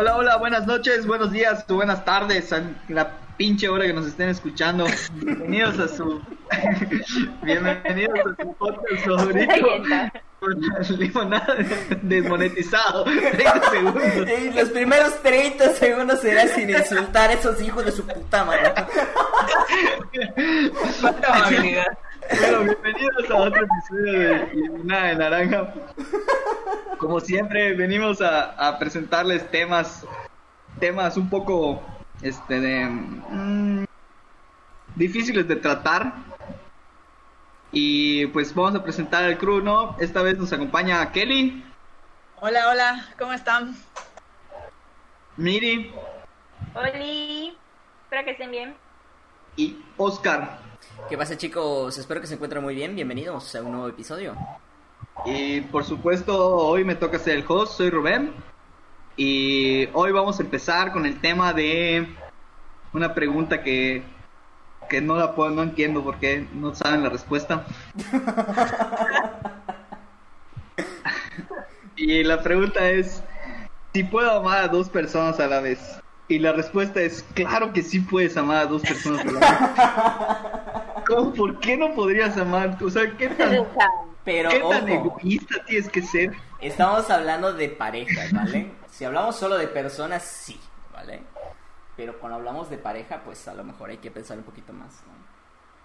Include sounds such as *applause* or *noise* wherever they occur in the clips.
Hola, hola, buenas noches, buenos días, buenas tardes, a la pinche hora que nos estén escuchando. Bienvenidos a su. *laughs* Bienvenidos a su podcast favorito. Limonada desmonetizado. 30 segundos. Y los primeros 30 segundos será sin insultar a esos hijos de su puta madre. *laughs* Bueno, bienvenidos a otro episodio de Limonada de Naranja. Como siempre, venimos a, a presentarles temas, temas un poco, este, de, mm, difíciles de tratar. Y pues vamos a presentar al crew, ¿no? Esta vez nos acompaña Kelly, Hola, hola, ¿cómo están? Miri Oli, espero que estén bien. y Oscar. ¿Qué pasa chicos? Espero que se encuentren muy bien. Bienvenidos a un nuevo episodio. Y por supuesto, hoy me toca ser el host, soy Rubén. Y hoy vamos a empezar con el tema de una pregunta que, que no la puedo, no entiendo porque no saben la respuesta. *laughs* *laughs* y la pregunta es, si puedo amar a dos personas a la vez. Y la respuesta es, claro que sí puedes amar a dos personas a la vez. *laughs* ¿Cómo? ¿Por qué no podrías amar? O sea, ¿qué tan, Pero ¿qué tan egoísta tienes que ser? estamos hablando de pareja, ¿vale? Si hablamos solo de personas, sí, ¿vale? Pero cuando hablamos de pareja, pues a lo mejor hay que pensar un poquito más, ¿no?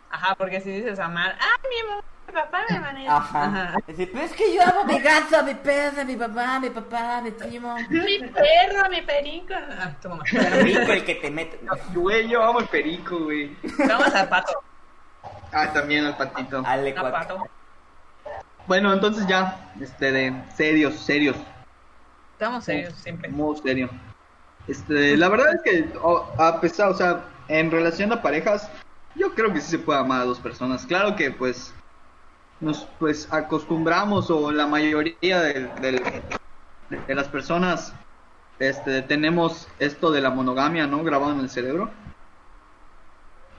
Ajá, porque si dices amar, ah, mi mi papá me van a ir. Ajá. Es decir, es que yo amo a mi gato, a mi perro, a mi papá, a mi papá, a mi primo. Mi perro, mi perico. Ah, tu mamá. *laughs* El rico el que te mete. Güey, yo amo el perico, güey. Vamos al pato. Ah, también al patito. Al pato. Bueno, entonces ya, este, de serios, serios, Estamos serios siempre. muy serio. Este, la verdad es que, a pesar, o sea, en relación a parejas, yo creo que sí se puede amar a dos personas. Claro que, pues, nos, pues, acostumbramos, o la mayoría de las personas, este, tenemos esto de la monogamia, ¿no? Grabado en el cerebro.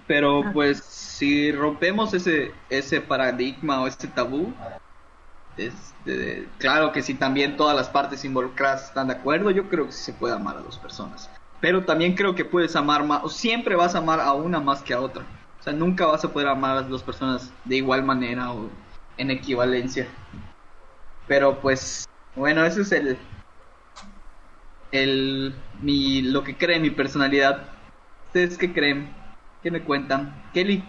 Pero, pues, si rompemos ese, ese paradigma o ese tabú, este, claro que si también todas las partes involucradas están de acuerdo, yo creo que sí se puede amar a dos personas. Pero también creo que puedes amar más, o siempre vas a amar a una más que a otra. O sea, nunca vas a poder amar a las dos personas de igual manera o en equivalencia. Pero pues, bueno, eso es el, el, mi, lo que cree mi personalidad. ¿Ustedes qué creen? ¿Qué me cuentan? Kelly.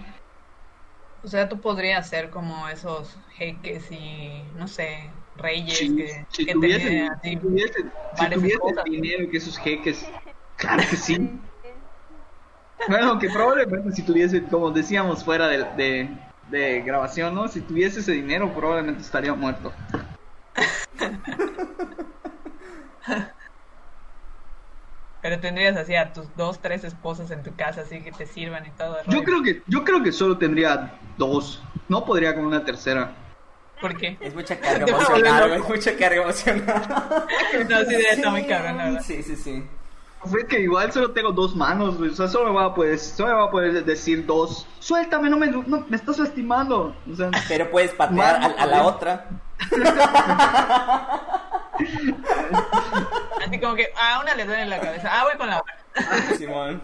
O sea, tú podrías ser como esos jeques y, no sé, reyes que, si que tuviesen, tenían si tuviesen, si varias tuviesen cosas. dinero que esos jeques, claro que sí. Bueno, que probablemente si tuviese, como decíamos fuera de, de, de grabación, ¿no? Si tuviese ese dinero, probablemente estaría muerto. Pero tendrías así a tus dos, tres esposas en tu casa, así que te sirvan y todo. Yo creo que, yo creo que solo tendría dos. No podría con una tercera. ¿Por qué? Es mucha carga *laughs* emocional, loco. Mucha carga emocional. *laughs* No, sí, está muy cabrón, la verdad. Sí, sí, sí. Fue que igual solo tengo dos manos, güey. O sea, solo me va a poder, solo me va a poder decir dos. Suéltame, no me, no, me estás lastimando. O sea, Pero puedes patear a, a la otra. *laughs* Así como que a una le duele la cabeza. Ah, voy con la otra. *laughs* Simón.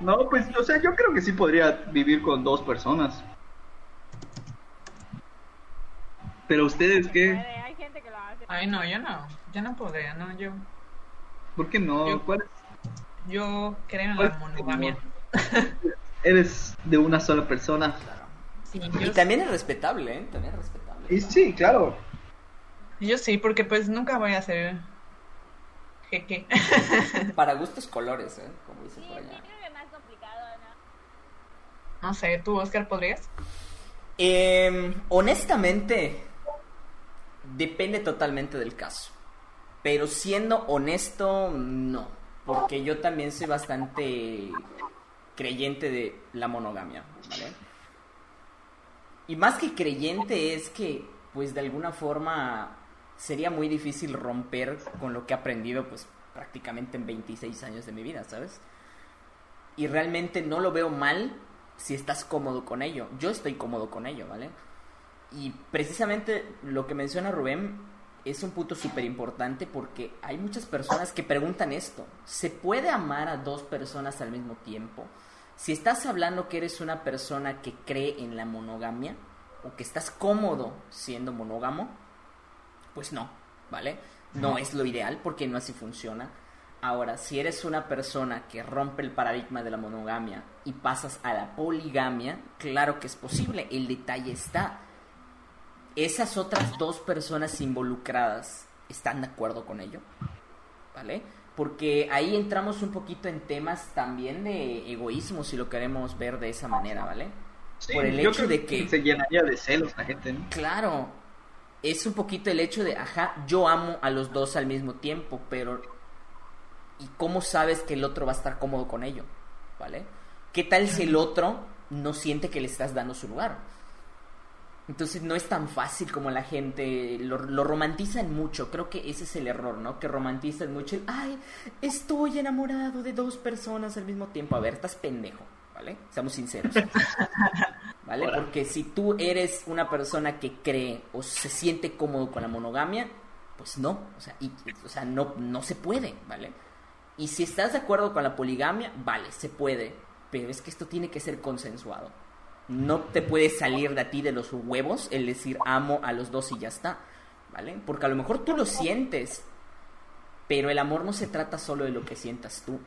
no, pues, o sea, yo creo que sí podría vivir con dos personas. Pero ustedes, ¿qué? Hay gente que lo hace. Ay, no, yo no. Yo no podría, no. Yo, ¿Por qué no? Yo- ¿Cuál es? yo creo en ¿Cuál la monogamia. Eres de una sola persona. Sí, Y yo, también es respetable, ¿eh? También es respetable. Y sí, claro. yo sí, porque pues nunca voy a ser jeque. *laughs* Para gustos colores, ¿eh? Como dicen Sí, por sí, allá. creo que más complicado, ¿no? No sé, ¿tú, Oscar, podrías? Eh, honestamente, depende totalmente del caso. Pero siendo honesto, no. Porque yo también soy bastante creyente de la monogamia. Y más que creyente es que, pues de alguna forma, sería muy difícil romper con lo que he aprendido, pues prácticamente en 26 años de mi vida, ¿sabes? Y realmente no lo veo mal si estás cómodo con ello. Yo estoy cómodo con ello, ¿vale? Y precisamente lo que menciona Rubén es un punto súper importante porque hay muchas personas que preguntan esto. ¿Se puede amar a dos personas al mismo tiempo? Si estás hablando que eres una persona que cree en la monogamia o que estás cómodo siendo monógamo, pues no, ¿vale? No es lo ideal porque no así funciona. Ahora, si eres una persona que rompe el paradigma de la monogamia y pasas a la poligamia, claro que es posible. El detalle está. Esas otras dos personas involucradas están de acuerdo con ello, ¿vale? Porque ahí entramos un poquito en temas también de egoísmo, si lo queremos ver de esa manera, ¿vale? Sí, Por el yo hecho creo de que- se llenaría de celos la gente, ¿no? Claro, es un poquito el hecho de, ajá, yo amo a los dos al mismo tiempo, pero ¿y cómo sabes que el otro va a estar cómodo con ello? ¿Vale? ¿Qué tal si el otro no siente que le estás dando su lugar? Entonces no es tan fácil como la gente lo, lo romantizan mucho. Creo que ese es el error, ¿no? Que romantizan mucho el, ay, estoy enamorado de dos personas al mismo tiempo. A ver, estás pendejo, ¿vale? Seamos sinceros. *laughs* ¿Vale? Porque si tú eres una persona que cree o se siente cómodo con la monogamia, pues no, o sea, y- o sea no, no se puede, ¿vale? Y si estás de acuerdo con la poligamia, vale, se puede, pero es que esto tiene que ser consensuado. No te puede salir de a ti de los huevos el decir amo a los dos y ya está, ¿vale? Porque a lo mejor tú lo sientes, pero el amor no se trata solo de lo que sientas tú.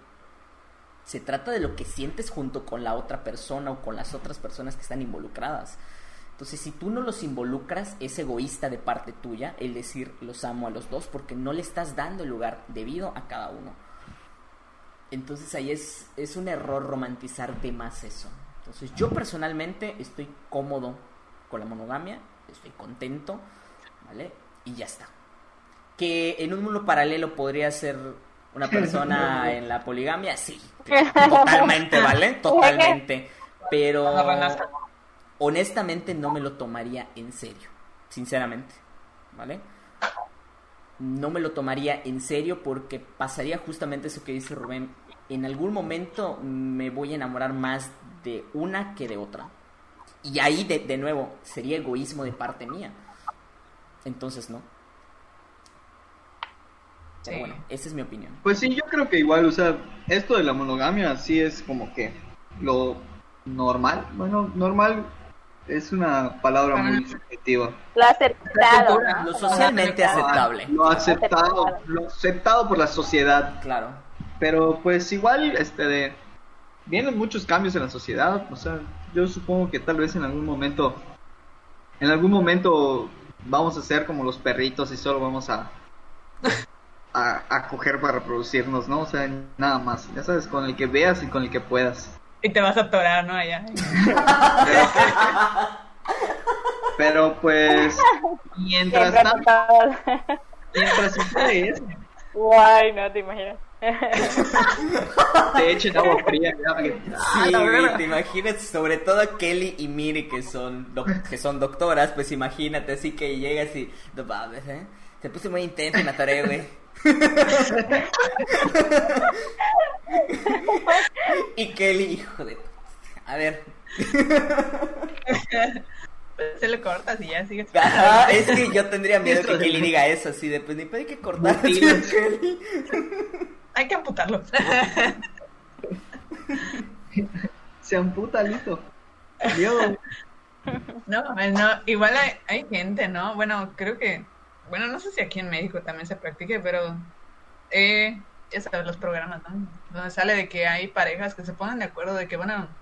Se trata de lo que sientes junto con la otra persona o con las otras personas que están involucradas. Entonces, si tú no los involucras, es egoísta de parte tuya el decir los amo a los dos porque no le estás dando el lugar debido a cada uno. Entonces ahí es, es un error romantizar de más eso. Entonces yo personalmente estoy cómodo con la monogamia, estoy contento, ¿vale? Y ya está. Que en un mundo paralelo podría ser una persona en la poligamia, sí, totalmente, ¿vale? *laughs* Totalmente. Pero honestamente no me lo tomaría en serio, sinceramente, ¿vale? No me lo tomaría en serio porque pasaría justamente eso que dice Rubén. En algún momento me voy a enamorar más de una que de otra. Y ahí, de, de nuevo, sería egoísmo de parte mía. Entonces, no. Pero Sí. bueno, esa es mi opinión. Pues sí, yo creo que igual, o sea, esto de la monogamia sí es como que lo normal. Bueno, normal es una palabra muy subjetiva. Lo aceptado, ¿no? Lo socialmente Ah, aceptable. Lo aceptado, lo aceptado por la sociedad. Claro. Pero pues igual, este, de, vienen muchos cambios en la sociedad. O sea, yo supongo que tal vez en algún momento, en algún momento vamos a ser como los perritos y solo vamos a, a, a coger para reproducirnos, ¿no? O sea, nada más. Ya sabes, con el que veas y con el que puedas. Y te vas a atorar, ¿no? Allá. *laughs* Pero pues, mientras tanto, mientras sucede eso, Guay, no te imaginas. *laughs* te echen agua fría. ya, que- Sí, güey, te imaginas, sobre todo Kelly y Miri que son que son doctoras, pues imagínate así que llegas y no mames, ¿eh? Se puso muy intenso y me atoré, güey. y Kelly, hijo de a ver, Se le cortas y ya sigues. ajá, es que yo tendría miedo que Kelly diga eso así de pues ni puede que cortar *laughs* Hay que amputarlo. Se amputa, listo. Dios. No, no, igual hay, hay gente, ¿no? Bueno, creo que, bueno, no sé si aquí en México también se practique, pero eh, ya sabes, los programas, ¿no? Donde sale de que hay parejas que se ponen de acuerdo de que a,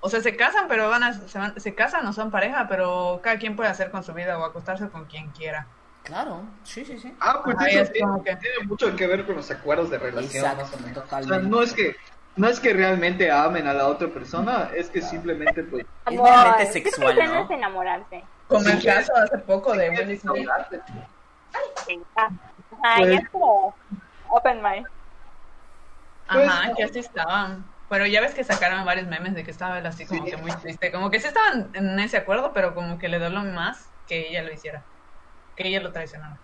o sea, se casan, pero van a, se, van- se casan o son pareja, pero cada quien puede hacer con su vida o acostarse con quien quiera. Claro, sí, sí, sí. Ah, pues eso es tiene, como que- tiene mucho que ver con los acuerdos de relación, Exacto, más o menos. totalmente. O sea, no es que no es que realmente amen a la otra persona, es que simplemente pues Es que sexual, no ¿no? es enamorarse. Como el caso hace poco de Will Smith. Sí. Ah, Ajá, Pues- ya es como open mind. Ajá, Pues- que así estaban. Pero ya ves que sacaron varios memes de que estaba él así como Sí. que muy triste. Como que sí estaban en ese acuerdo, pero como que le dolió más que ella lo hiciera. Que ella lo traicionara.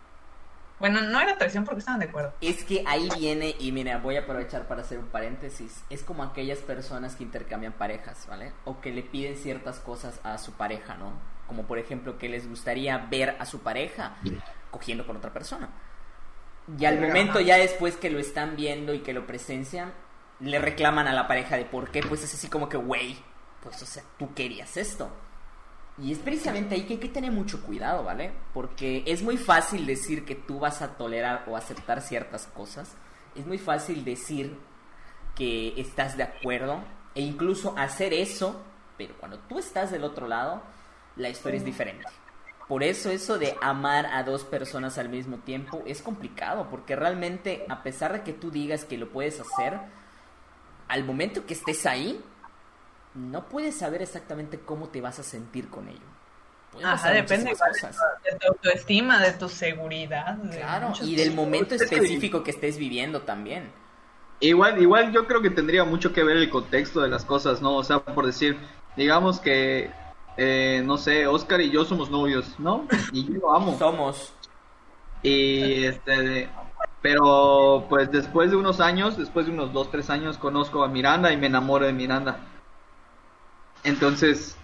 Bueno, no era traición porque estaban de acuerdo. Es que ahí viene, y mira, voy a aprovechar para hacer un paréntesis. Es como aquellas personas que intercambian parejas, ¿vale? O que le piden ciertas cosas a su pareja, ¿no? como por ejemplo que les gustaría ver a su pareja cogiendo con otra persona. Y al momento ya después que lo están viendo y que lo presencian, le reclaman a la pareja de por qué, pues es así como que, güey, pues o sea, tú querías esto. Y es precisamente ahí que hay que tener mucho cuidado, ¿vale? Porque es muy fácil decir que tú vas a tolerar o aceptar ciertas cosas. Es muy fácil decir que estás de acuerdo e incluso hacer eso, pero cuando tú estás del otro lado, la historia es diferente. Por eso eso de amar a dos personas al mismo tiempo es complicado, porque realmente a pesar de que tú digas que lo puedes hacer, al momento que estés ahí, no puedes saber exactamente cómo te vas a sentir con ello. Pueden Ajá, pasar depende igual cosas. tu- de tu autoestima, de tu seguridad. de Claro, y del cosas. momento específico que estés viviendo también. Igual, igual yo creo que tendría mucho que ver el contexto de las cosas, ¿no? O sea, por decir, digamos que, eh, no sé, Oscar y yo somos novios, ¿no? Y yo lo amo. Somos. Y este, de- pero pues después de unos años, después de unos dos, tres años, conozco a Miranda y me enamoro de Miranda. Entonces,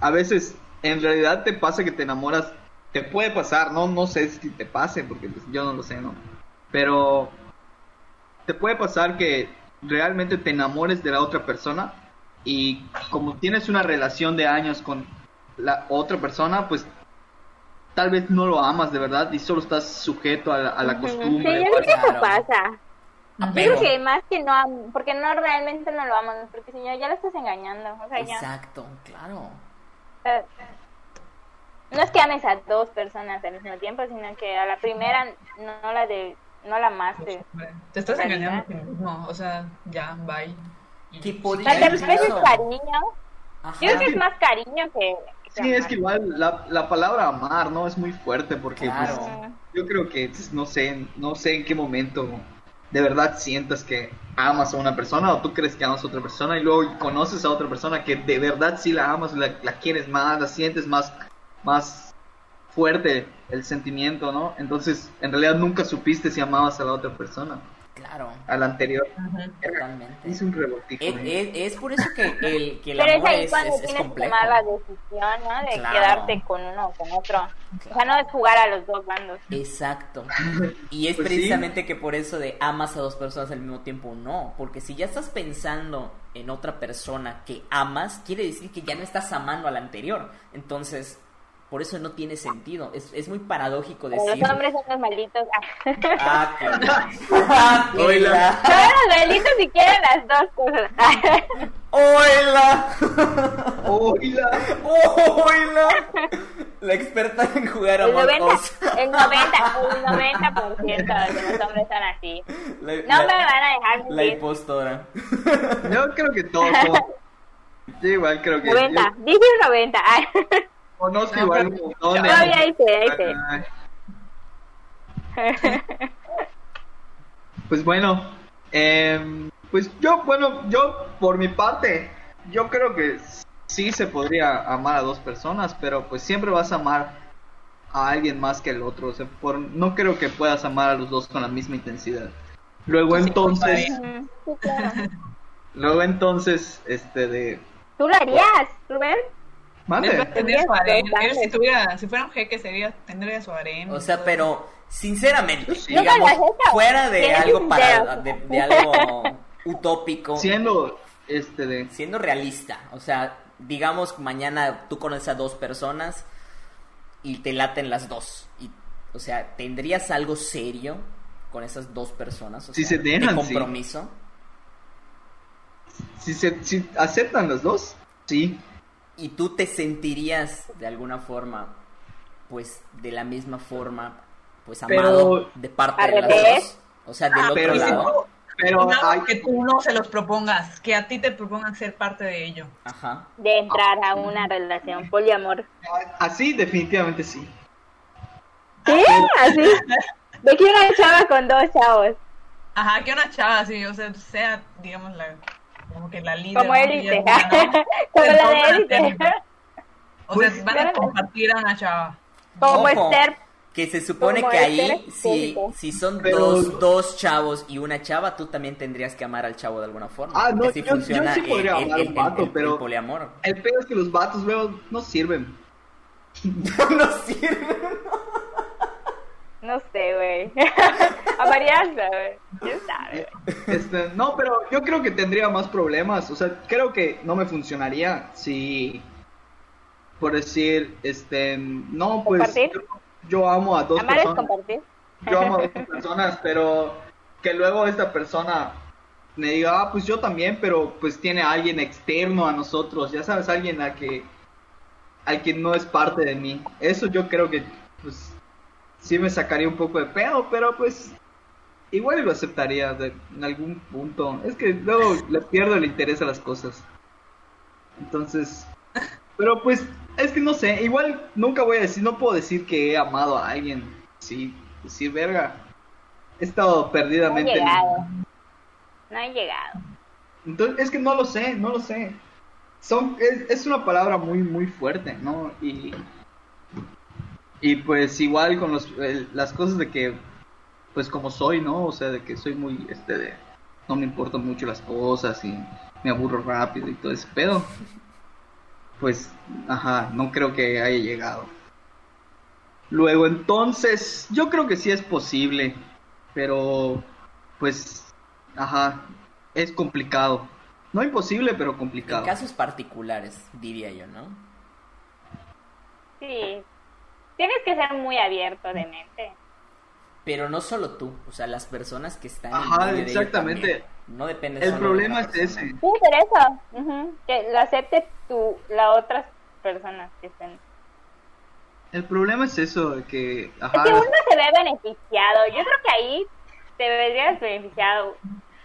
a veces, en realidad te pasa que te enamoras, te puede pasar, no, no sé si te pase, porque pues, yo no lo sé, ¿no? Pero te puede pasar que realmente te enamores de la otra persona y como tienes una relación de años con la otra persona, pues tal vez no lo amas de verdad y solo estás sujeto a la, a la Ujú. costumbre. Sí, yo creo que Claro. eso pasa. Yo Apego. creo que más que no, porque no realmente no lo aman, porque si no ya lo estás engañando. O sea, ya. Exacto, claro. eh, No es que ames a dos personas al mismo tiempo, sino que a la primera no la de, no la amaste. Hombre, Te estás engañando a ti mismo. O sea, ya, bye. Y- Que O podría sea, tal vez es cariño. Ajá. Yo creo que es más cariño que. que Sí, es que igual la, la palabra amar, ¿no? Es muy fuerte porque pues, Claro. Ujú. yo creo que pues, no sé, no sé en qué momento de verdad sientas que amas a una persona o tú crees que amas a otra persona y luego conoces a otra persona que de verdad sí la amas, la, la quieres más, la sientes más, más fuerte el sentimiento, ¿no? Entonces, en realidad nunca supiste si amabas a la otra persona, Claro, a la anterior. Totalmente. Es un revoltijo. Es, es- es por eso que el, *laughs* que el Pero es amor ahí es, cuando es- es complejo. tomar la decisión, ¿no? De Claro. quedarte con uno o con otro. O sea, no es jugar a los dos bandos. Exacto. *laughs* Y es Pues sí. precisamente que por eso de amas a dos personas al mismo tiempo, no. Porque si ya estás pensando en otra persona que amas, quiere decir que ya no estás amando a la anterior. Entonces, por eso no tiene sentido. Es, es muy paradójico decir. los hombres son los malditos. Ah, *laughs* que- Ah, Oila. los malditos si quieren las dos cosas. ¡Hola! ¡Oila! ¡Hola! La experta en jugar a El Among 90, Us. el 90, el 90% de los hombres son así. La- No la- me van a dejar La impostora. Yo creo que todos *laughs* Yo igual creo que... 90, yo dije 90. Conozco igual un montón ahí sé, ahí. Ay. Pues bueno, em, pues yo, bueno, yo por mi parte, yo creo que sí se podría amar a dos personas, pero pues siempre vas a amar a alguien más que el otro. O sea, por, no creo que puedas amar a los dos con la misma intensidad. Luego entonces, Ujú, sí, claro. *laughs* luego entonces, este de... ¿Tú lo harías, Rubén? Mande. Tendría su harem. Tendrías Él, si, tuviera, si fuera un jeque, sería, tendría su harem. O sea, pero sinceramente, digamos, fuera de algo para de, de algo utópico, Siendo, este de... siendo realista, o sea, digamos mañana tú conoces a dos personas y te laten las dos y o sea, ¿tendrías algo serio con esas dos personas? O Si sea, se dejan, de sí. compromiso. Si, se, si aceptan los dos, sí. Y tú te sentirías de alguna forma pues de la misma forma pues Pero- amado de parte ¿Al de las dos o sea del Ah, otro pero- lado Pero No, hay, que tú no se los propongas, que a ti te propongan ser parte de ello. ajá De entrar a una relación poliamor. así definitivamente sí. ¿Sí? Así. De que una chava con dos chavos. Ajá, que una chava así, o sea, sea, digamos, la, como que la líder. Como ¿no? élite. ¿no? *laughs* Como la de élite. *laughs* O sea, van a compartir a una chava. Como Esther. que se supone como que ahí si, si son Pero- dos, dos chavos y una chava tú también tendrías que amar al chavo de alguna forma Ah, no, Así yo- yo funciona sí podría el, amar el- un vato, el- el pero- poliamor El peor es que los vatos luego no sirven. *laughs* no sirve. No sé, güey. *laughs* A varianza, güey. ¿Quién sabe? Este, no, pero yo creo que tendría más problemas. O sea, creo que no me funcionaría si, por decir, este, no, pues yo, yo amo a dos Amar es personas. compartir. Yo amo a dos personas, pero que luego esta persona me diga, ah, pues yo también, pero pues tiene a alguien externo a nosotros, ya sabes, alguien a que, al que no es parte de mí. Eso yo creo que, pues, sí me sacaría un poco de pedo, pero pues, igual lo aceptaría de- en algún punto. Es que luego *laughs* le pierdo el interés a las cosas. Entonces, pero pues, es que no sé, igual nunca voy a decir, no puedo decir que he amado a alguien, sí, decir, verga. He estado No he perdidamente. llegado. No he llegado. entonces, es que no lo sé, no lo sé. Son, es, es una palabra muy, muy fuerte, ¿no? Y, y pues igual con los, el- las cosas de que, pues como soy, ¿no? O sea, de que soy muy, este, de, no me importan mucho las cosas y me aburro rápido y todo ese pedo. Pues, ajá, no creo que haya llegado. Luego, entonces, yo creo que sí es posible, pero, pues, ajá, es complicado. No imposible, pero En complicado. casos particulares, diría yo, ¿no? Sí. Tienes que ser muy abierto de mente. Pero no solo tú, o sea, las personas que están Ajá, en de exactamente. No depende El solo problema es persona. ese. Sí, por eso. Que lo acepte tú, las otras personas que estén. El problema es eso, de que, Es ajá, que uno se ve beneficiado. Yo creo que ahí te verías beneficiado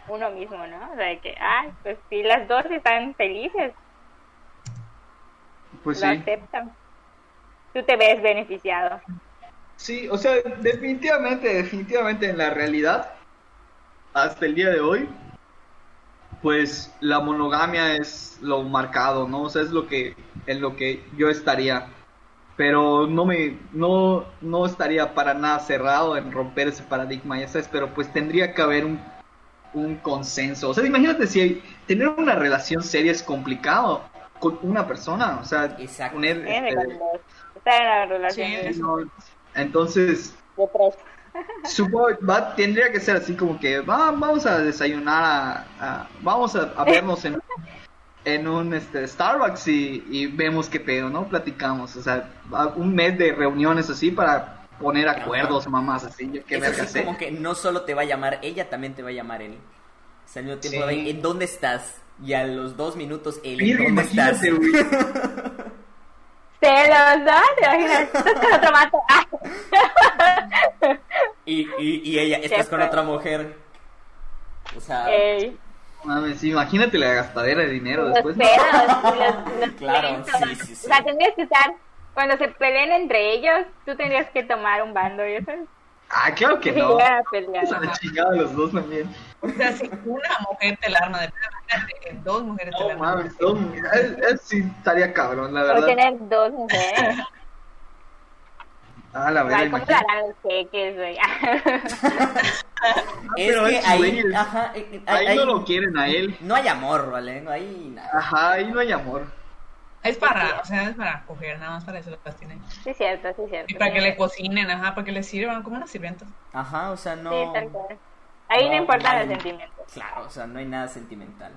uno mismo, ¿no? O sea, de que, ay, pues si las dos están felices, pues lo sí. aceptan. Tú te ves beneficiado. Sí, o sea, definitivamente, definitivamente en la realidad, hasta el día de hoy, pues la monogamia es lo marcado, ¿no? O sea, es lo que, en lo que yo estaría. Pero no me, no, no estaría para nada cerrado en romper ese paradigma, ya sabes, pero pues tendría que haber un, un consenso. O sea, imagínate si hay- tener una relación seria es complicado con una persona, o sea, Exacto. poner, este, estar en una relación Sí, no, entonces. *laughs* Supongo, va, tendría que ser así como que va, vamos a desayunar, a, a- vamos a, a vernos en, en un este, Starbucks y, y vemos qué pedo, ¿no? Platicamos, o sea, un mes de reuniones así para poner acuerdos, mamás, así, yo qué Es verga sé. como que no solo te va a llamar ella, también te va a llamar él. O sea, al mismo tiempo, Sí. de, ¿en dónde estás? Y a los dos minutos, él, Mira, ¿en dónde estás? güey. *laughs* Celos, ¿no? ¿Te imaginas? *laughs* Estás con otro vato. Ah. Y, y, y ella, estás con otra mujer. O sea, Ey, Mames, imagínate la gastadera de dinero los después. ¿no? pedos, los, los *laughs* Claro, pleitos. sí, sí, sí. O sea, tendrías que estar, cuando se peleen entre ellos, tú tendrías que tomar un bando, ¿ya sabes? Ah, claro que no. pelear. Vamos a los dos también. O sea, si una mujer te la arma de pedo, imagínate que dos mujeres te la No arman. mames, dos- es, es- sí estaría cabrón, la Por verdad. tener dos mujeres. *laughs* Ah, la verdad, ¿Cómo los cheques, güey? *laughs* es pero que es ahí, ajá, eh, eh, Ahí ahí- no lo quieren a él. no hay amor, ¿vale? No hay nada. Ajá, ahí no hay amor. Es para, o sea, es para coger, nada más para eso las tienen. Sí, cierto, sí, cierto. Y para que le cocinen, ajá, para que le sirvan como unas sirvientas. Ajá, o sea, no... Sí, tal cual. Ahí no, No, importan no los sentimientos. Claro, o sea, no hay nada sentimental.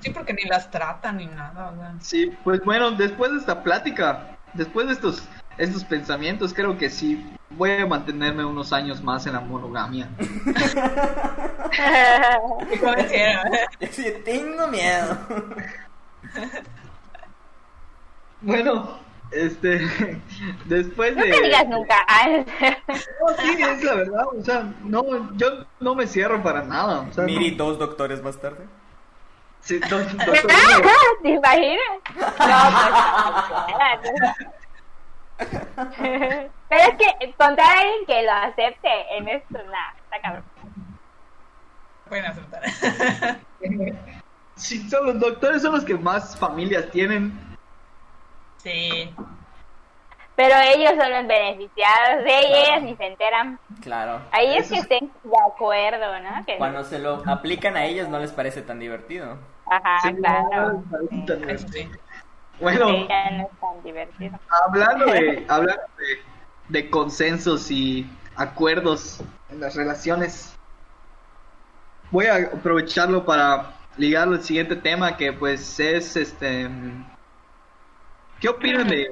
Sí, porque ni las tratan ni nada, o sea. Sí, pues bueno, después de esta plática, después de estos, estos pensamientos, creo que sí voy a mantenerme unos años más en la monogamia. *laughs* Sí, *laughs* tengo miedo. Bueno, este, *laughs* después de... Nunca digas nunca. *laughs* Ay, No, sí, es la verdad, o sea, no, yo no me cierro para nada. O sea, Miri, no- dos doctores más tarde. sí, do- *laughs* doctor, ¿Te imaginas? No, pues, Pero es que encontrar a alguien que lo acepte en esto, nada, está cabrón. Pueden aceptar. sí, son los doctores son los que más familias tienen. Sí. Pero ellos son los beneficiados, de ellas ni se enteran. Claro. Ahí es que es- estén de acuerdo, ¿no? Que- Cuando se lo aplican a ellos no les parece tan divertido. Ajá, Sí, claro. no, tan. Bueno, que ya no es tan divertido. hablando de, *laughs* hablando de, de consensos y acuerdos en las relaciones, voy a aprovecharlo para ligarlo al siguiente tema que pues es este ¿qué opinan de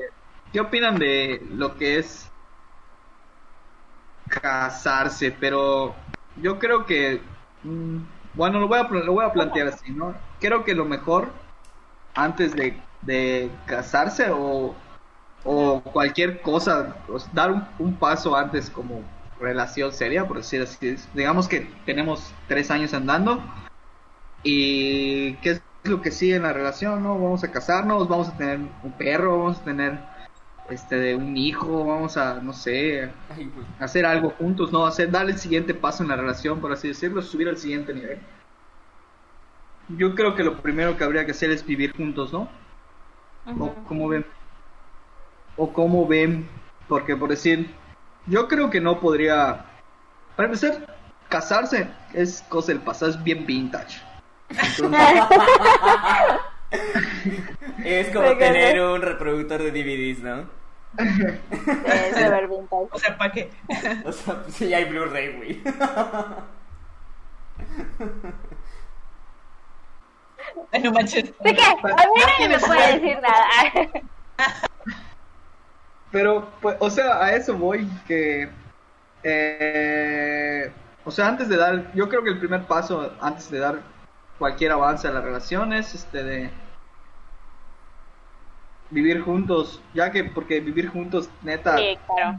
qué opinan de lo que es casarse? Pero yo creo que mm, bueno, lo voy a lo voy a plantear así, ¿no? Creo que lo mejor antes de, de casarse o, o cualquier cosa, pues, dar un, un paso antes como relación seria, por decir así. Digamos que tenemos tres años andando y qué es lo que sigue en la relación, ¿no? Vamos a casarnos, vamos a tener un perro, vamos a tener este un hijo, vamos a, no sé, hacer algo juntos, ¿no? Hacer, dar el siguiente paso en la relación, por así decirlo, subir al siguiente nivel. Yo creo que lo primero que habría que hacer es vivir juntos, ¿no? O cómo ven. O cómo ven. Porque por decir, yo creo que no podría. Para empezar, casarse es cosa del pasado, es bien vintage. Es como Porque- tener un reproductor de DVDs, ¿no? Es súper vintage. O sea, ¿para qué? O sea, pues ya hay Blu-ray, güey. No manches. ¿De qué? A mí nadie me puede decir nada. pero, pues, o sea, a eso voy. Que. eh, o sea, antes de dar. Yo creo que el primer paso, antes de dar cualquier avance a las relaciones, este de. Vivir juntos, ya que porque vivir juntos, neta, Sí, claro.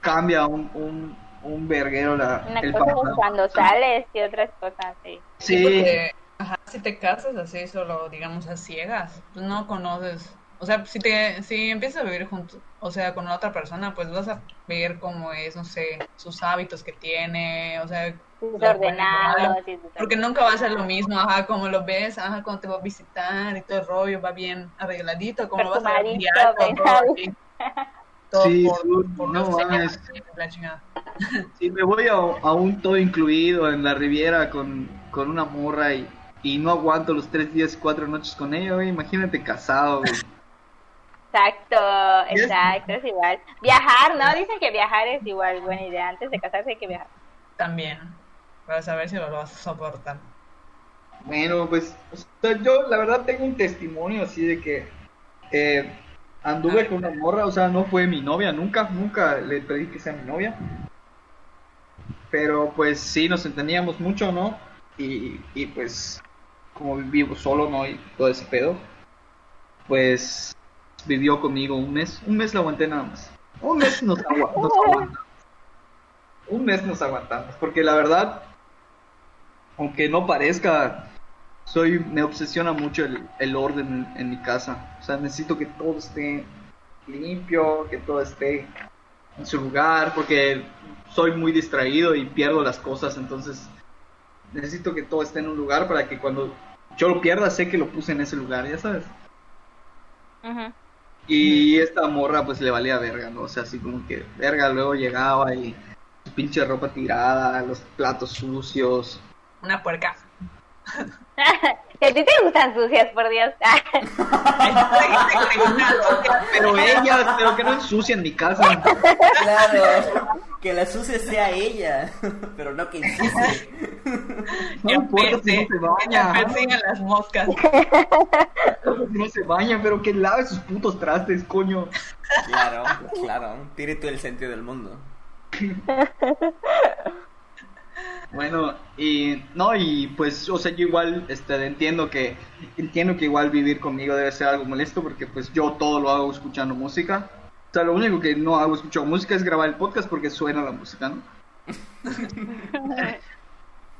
cambia un, un, un verguero la, Una el cosa es cuando sales y otras cosas sí. Sí, Porque, ajá, si te casas así, solo, digamos, a ciegas, pues no conoces. O sea, si te, si empiezas a vivir junto, o sea, con otra persona, pues vas a ver cómo es, no sé, sus hábitos que tiene, o sea, sus- Porque nunca va a ser lo mismo, ajá, como lo ves, ajá, cuando te va a visitar y todo el rollo va bien arregladito, como lo vas a ver *laughs* todo Sí, por, sí, por no señales, la si *laughs* me voy a, a un todo incluido en la Riviera con, con una morra y, y no aguanto los tres días y cuatro noches con ella, güey, imagínate casado, güey. Exacto, exacto, es igual. Viajar, ¿no? Dicen que viajar es igual buena idea. Antes de casarse hay que viajar. También, para saber si lo vas a soportar. Bueno, pues o sea, yo la verdad tengo un testimonio así de que eh, anduve con una morra, o sea, no fue mi novia, nunca, nunca le pedí que sea mi novia. Pero pues sí, nos entendíamos mucho, ¿no? Y, y pues como vivo solo, ¿no? Y todo ese pedo, pues vivió conmigo un mes, un mes la aguanté nada más. Un mes nos, nos *laughs* aguantamos. Un mes nos aguantamos, porque la verdad, aunque no parezca, soy me obsesiona mucho el, el orden en, en mi casa. O sea, necesito que todo esté limpio, que todo esté en su lugar, porque soy muy distraído y pierdo las cosas, entonces necesito que todo esté en un lugar para que cuando yo lo pierda sé que lo puse en ese lugar, ya sabes. Ujú. Y esta morra pues le valía verga, ¿no? O sea, así como que verga, luego llegaba y su pinche ropa tirada, los platos sucios. Una puerca. *laughs* Que a ti te gustan sucias, por Dios. *laughs* Pero ellas, pero que no ensucian mi casa. Claro, que la sucia sea ella, pero no que ensucie. No importa si no se baña. Que persigan las moscas. No se baña, pero que lave sus putos trastes, coño. Claro, claro, tiene todo el sentido del mundo. *laughs* Bueno, y no, y pues, o sea, yo igual este, entiendo que entiendo que igual vivir conmigo debe ser algo molesto porque pues yo todo lo hago escuchando música. O sea, lo único que no hago escuchando música es grabar el podcast porque suena la música, ¿no? *laughs*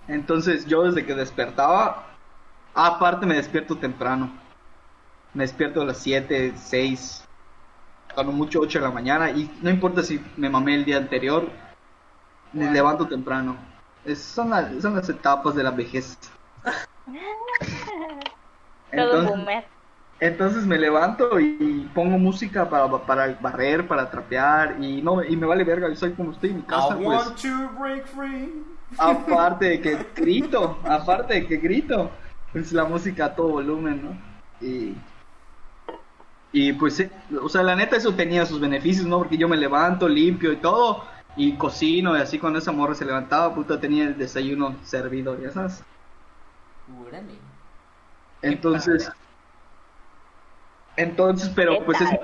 Entonces yo desde que despertaba, aparte me despierto temprano. Me despierto a las 7, 6, cuando mucho 8 de la mañana y no importa si me mamé el día anterior, me levanto temprano. Es- son, la- son las etapas de la vejez. *laughs* Todo Entonces, boomer. entonces me levanto y pongo música para, para barrer, para trapear y no y me vale verga, yo soy como estoy en mi casa, I pues want to break free. aparte de que *laughs* grito, aparte de que grito, pues la música a todo volumen, ¿no? Y Y pues, o sea, la neta eso tenía sus beneficios, ¿no? Porque yo me levanto, limpio y todo, y cocino, y así cuando esa morra se levantaba, puta, tenía el desayuno servido, ya sabes. Órale. Entonces, entonces, pero pues es eso,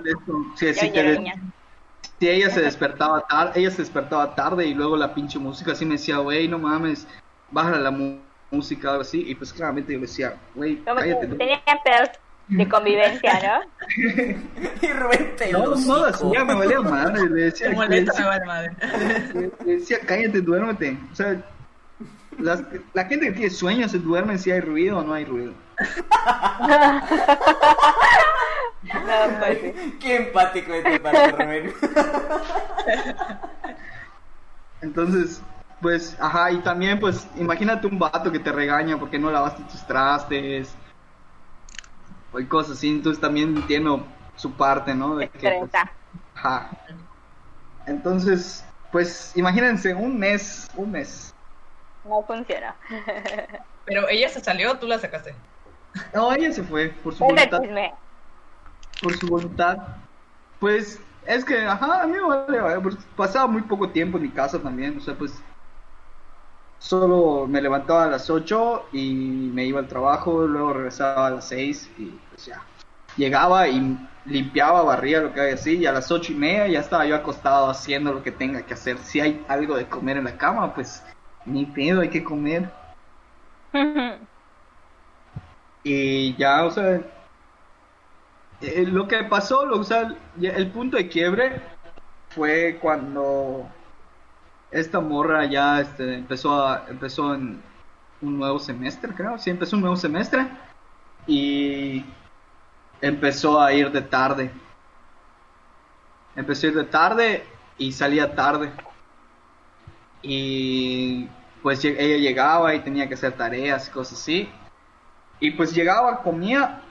si, ella se despertaba tarde, ella se despertaba tarde y luego la pinche música así me decía, güey, no mames, bájala la música, algo así, y pues claramente yo le decía, güey, cállate. tú". tenían pedos de convivencia, ¿no? *laughs* Y Rubén te No, no hocico. hacía, me valía madre, le decía, molesta, me decía, vale madre. le decía, cállate, duérmete, o sea, las- la gente que tiene sueños se duerme si hay ruido o no hay ruido. No, pues sí. Qué empático de tu parte, Rubén. Entonces, pues, ajá, y también, pues, imagínate un vato que te regaña porque no lavaste tus trastes, o y cosas así, entonces también entiendo su parte, ¿no? De que, pues, ajá. Entonces, pues, imagínense, un mes, un mes. No funciona. *laughs* Pero ella se salió, tú la sacaste. No, ella se fue por su voluntad, chisme. por su voluntad. Pues, es que, ajá, a mí me vale, vale, pues, pasaba muy poco tiempo en mi casa también, o sea, pues, solo me levantaba a las 8 y me iba al trabajo, luego regresaba a las 6 y pues ya. Llegaba y limpiaba, barría, lo que hay así, y a las ocho y media ya estaba yo acostado haciendo lo que tenga que hacer. Si hay algo de comer en la cama, pues ni pedo, hay que comer. *laughs* Y ya, o sea, eh, lo que pasó, lo, o sea, el punto de quiebre fue cuando esta morra ya este, empezó, a, empezó en un nuevo semestre, creo, sí, empezó un nuevo semestre y empezó a ir de tarde. Empezó a ir de tarde y salía tarde. Y pues ella llegaba y tenía que hacer tareas y cosas así. Y pues llegaba, comía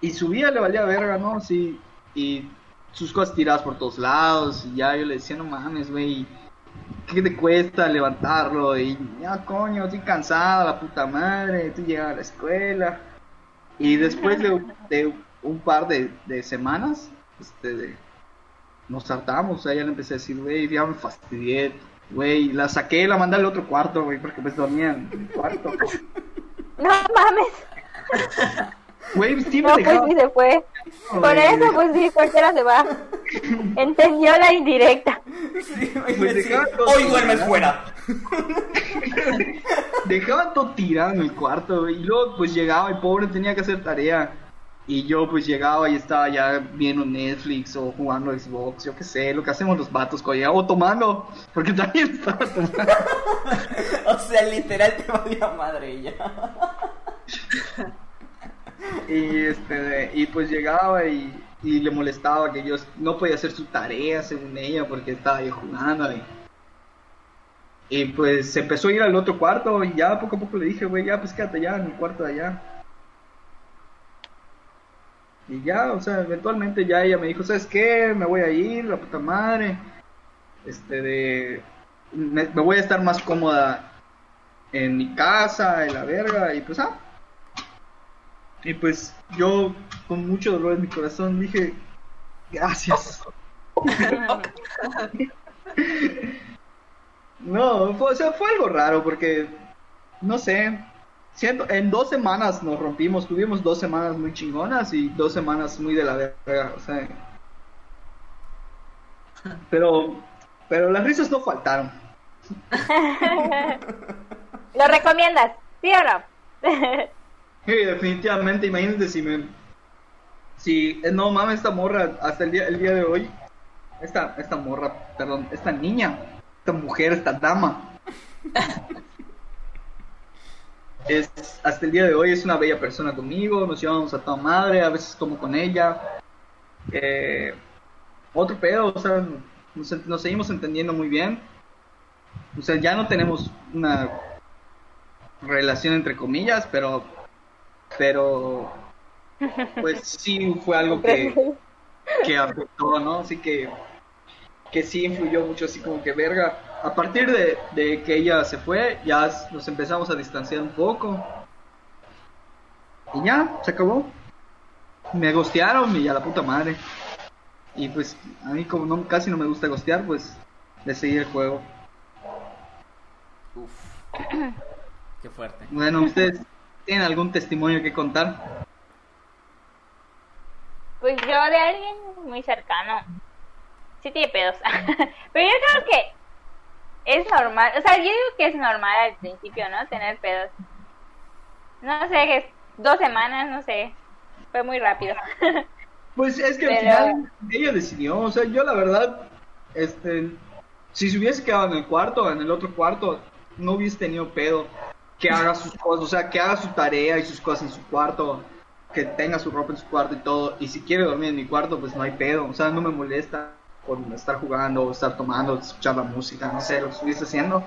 y subía, le valía verga, ¿no? Sí, y sus cosas tiradas por todos lados. Y ya yo le decía, no mames, güey, ¿qué te cuesta levantarlo? Y ya, coño, estoy cansada, la puta madre, tú llegas a la escuela. Y después de, de un par de, de semanas, este, de- nos hartamos, o sea, ya le empecé a decir, güey, ya me fastidié, güey, la saqué, la mandé al otro cuarto, güey, porque pues dormía en el cuarto. *laughs* No mames. *laughs* Güey, sí me No, pues sí se fue. Por güey. eso, pues sí, cualquiera se va. *laughs* Entendió la indirecta. Sí, Pues sí. dejaba todo Hoy duermes tirado. fuera. *laughs* Dejaba todo tirado en el cuarto, güey, y luego pues llegaba y pobre tenía que hacer tarea. Y yo pues llegaba y estaba ya viendo Netflix o jugando Xbox, yo qué sé, lo que hacemos los vatos cuando o tomando, porque también estaba tomando. *laughs* O sea, literal te valía madre ella. *laughs* Y este y pues llegaba y, y le molestaba que yo no podía hacer su tarea según ella porque estaba yo jugando y, pues se empezó a ir al otro cuarto y ya poco a poco le dije, güey, ya pues quédate ya en el cuarto de allá. Y ya, o sea, eventualmente ya ella me dijo, ¿sabes qué? Me voy a ir, la puta madre. Este de me, me voy a estar más cómoda en mi casa, en la verga, y pues ah, y pues yo, con mucho dolor en mi corazón, dije, gracias. *laughs* no, fue, o sea, fue algo raro porque, no sé, siento, en dos semanas nos rompimos, tuvimos dos semanas muy chingonas y dos semanas muy de la verga, o sea. Pero, pero las risas no faltaron. *laughs* ¿Lo recomiendas? ¿Sí o no? *laughs* Sí, definitivamente, imagínate si me... Si, eh, no mames, esta morra, hasta el día, el día de hoy, esta, esta morra, perdón, esta niña, esta mujer, esta dama, *laughs* es, hasta el día de hoy es una bella persona conmigo, nos llevamos a toda madre, a veces como con ella. Eh, otro pedo, o sea, nos, nos seguimos entendiendo muy bien. O sea, ya no tenemos una relación entre comillas, pero pero pues sí fue algo que, que afectó, ¿no? Así que que sí influyó mucho, así como que verga. A partir de, de que ella se fue, ya nos empezamos a distanciar un poco. Y ya, se acabó. me gostearon y a la puta madre. Y pues a mí como no, casi no me gusta gostear, pues le seguí el juego. Uf. Qué fuerte. Bueno, ¿ustedes tienen algún testimonio que contar? Pues yo de alguien muy cercano. Sí tiene pedos. *laughs* Pero yo creo que es normal. O sea, yo digo que es normal al principio, ¿no? Tener pedos. No sé, dos semanas, no sé. Fue muy rápido. *laughs* Pues es que al final ella decidió, o sea, yo la verdad, este, si se hubiese quedado en el cuarto, en el otro cuarto, no hubiese tenido pedo. Que haga sus cosas, o sea, que haga su tarea y sus cosas en su cuarto, que tenga su ropa en su cuarto y todo. Y si quiere dormir en mi cuarto, pues no hay pedo, o sea, no me molesta por estar jugando, estar tomando, escuchar la música, no sé, lo que estuviese haciendo.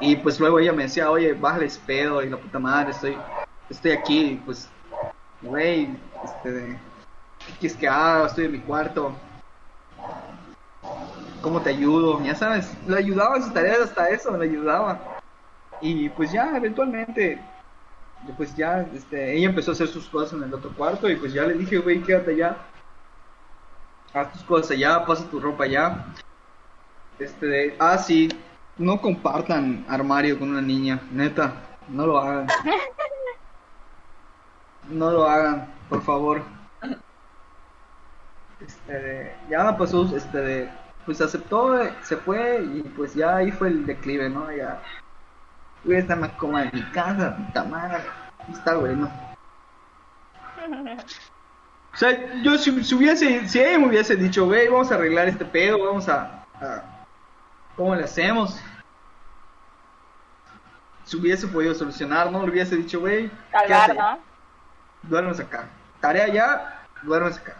Y pues luego ella me decía, oye, bájale ese pedo y la puta madre, estoy, estoy aquí, pues, güey, este, ¿qué quieres que haga? Estoy en mi cuarto. ¿Cómo te ayudo? Ya sabes, le ayudaba en sus tareas hasta eso, le ayudaba. Y pues ya, eventualmente, pues ya, este, ella empezó a hacer sus cosas en el otro cuarto y pues ya le dije, güey, quédate allá. Haz tus cosas allá, pasa tu ropa allá. Este, de- ah, sí, no compartan armario con una niña, neta, no lo hagan. *laughs* No lo hagan, por favor. Este, de- ya pasó, este, de- pues aceptó, se fue y pues ya ahí fue el declive, ¿no? Ya voy a estar más cómoda en mi casa, puta madre, está bueno. O sea, yo si, si hubiese, si ella me hubiese dicho, güey, vamos a arreglar este pedo, vamos a, a- ¿cómo le hacemos? Si hubiese podido solucionar, ¿no? Le hubiese dicho, güey, quédate ¿no? duermes acá. Tarea ya, duermes acá.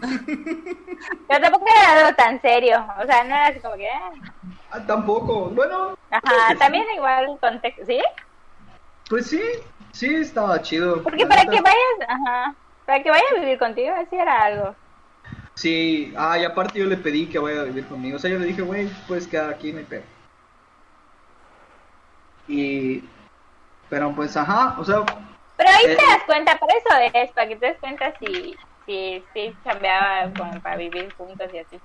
*laughs* Pero tampoco era algo tan serio. O sea, no era así como que. ah. Ah, tampoco. Bueno, Ajá, también igual el contexto. ¿Sí? pues sí, sí estaba chido. Porque para que vayas. Ajá. Para que vaya a vivir contigo, así era algo. Sí, ah, y aparte yo le pedí que vaya a vivir conmigo. O sea, yo le dije, güey, puedes quedar aquí, no hay pedo. Y. Pero pues, ajá, o sea, Pero ahí Eh. te das cuenta, por eso es, para que te des cuenta si, si cambiaba como para vivir juntos y así.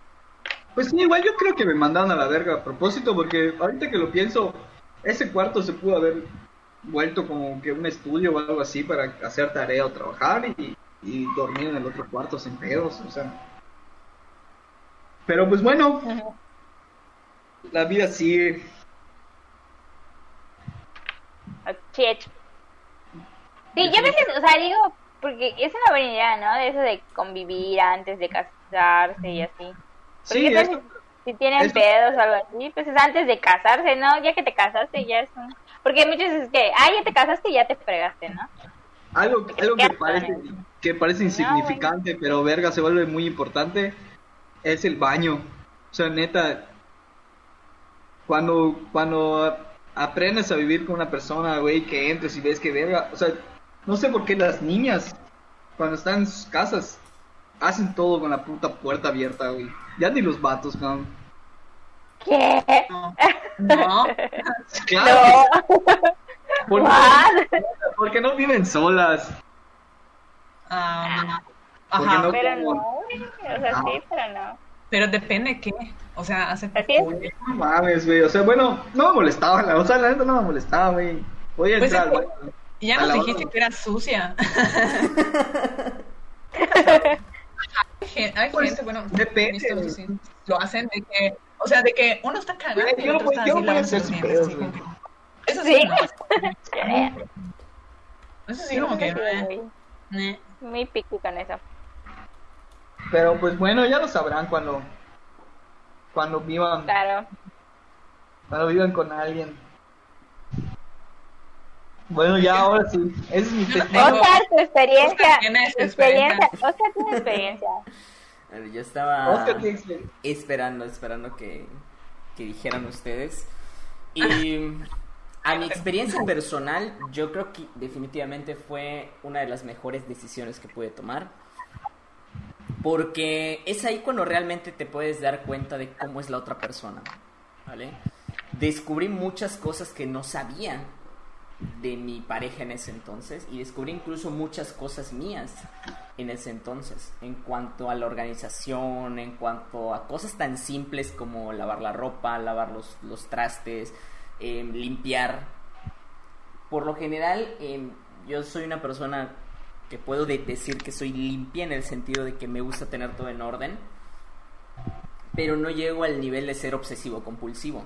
pues sí, igual yo creo que me mandaron a la verga a propósito, porque ahorita que lo pienso, ese cuarto se pudo haber vuelto como que un estudio o algo así para hacer tarea o trabajar y, y dormir en el otro cuarto sin pedos, o sea. Pero pues bueno, la vida sigue. Shit. Sí, yo a veces, o sea, digo, porque es una buena idea, ¿no? De eso de convivir antes de casarse y así. Porque Sí, tal eso- si tienen pedos o algo así, pues es antes de casarse, ¿no? Ya que te casaste, ya es un... Porque veces es que, ah, ya te casaste y ya te fregaste, ¿no? Algo, algo ¿Qué que parece, que parece insignificante, pero verga se vuelve muy importante, es el baño. O sea, neta, cuando, cuando aprendes a vivir con una persona, güey, que entres y ves que verga, o sea, no sé por qué las niñas, cuando están en sus casas, hacen todo con la puta puerta abierta, güey. Ya ni los vatos, cabrón. ¿Qué? No. No. *laughs* Claro, No. porque, What? porque no viven solas. Ah, ajá. no- Pero no, güey, o sea, Ah. sí, pero no. Pero depende qué. O sea, hace es. Uy, No mames, güey. O sea, bueno, no me molestaba. la- O sea, la neta no me molestaba, güey. Podía Pues entrar es al que- baño. Ya nos la dijiste hora. que era sucia. *laughs* hay Pues, gente, bueno, depende. sí, lo hacen de que, o sea, de que uno está cagando Güey, y yo otro está yo así voy a hacer su pedo, así como Eso sí, Sí. no. Eso sí, como que... Sí, eh, Muy piqui con eso. Pero pues bueno, ya lo sabrán cuando cuando vivan, Claro. cuando vivan con alguien. Bueno, ya ahora sí. Ese es mi testimonio. Oscar, tu experiencia. Oscar tiene tu experiencia. Oscar tiene experiencia. Yo estaba Oscar experiencia. esperando, esperando que, que dijeran ustedes. Y a mi experiencia personal, yo creo que definitivamente fue una de las mejores decisiones que pude tomar. Porque es ahí cuando realmente te puedes dar cuenta de cómo es la otra persona. ¿Vale? Descubrí muchas cosas que no sabía de mi pareja en ese entonces y descubrí incluso muchas cosas mías en ese entonces, en cuanto a la organización, en cuanto a cosas tan simples como lavar la ropa, lavar los, los trastes, em, limpiar. Por lo general, em, yo soy una persona que puedo decir que soy limpia en el sentido de que me gusta tener todo en orden, pero no llego al nivel de ser obsesivo compulsivo.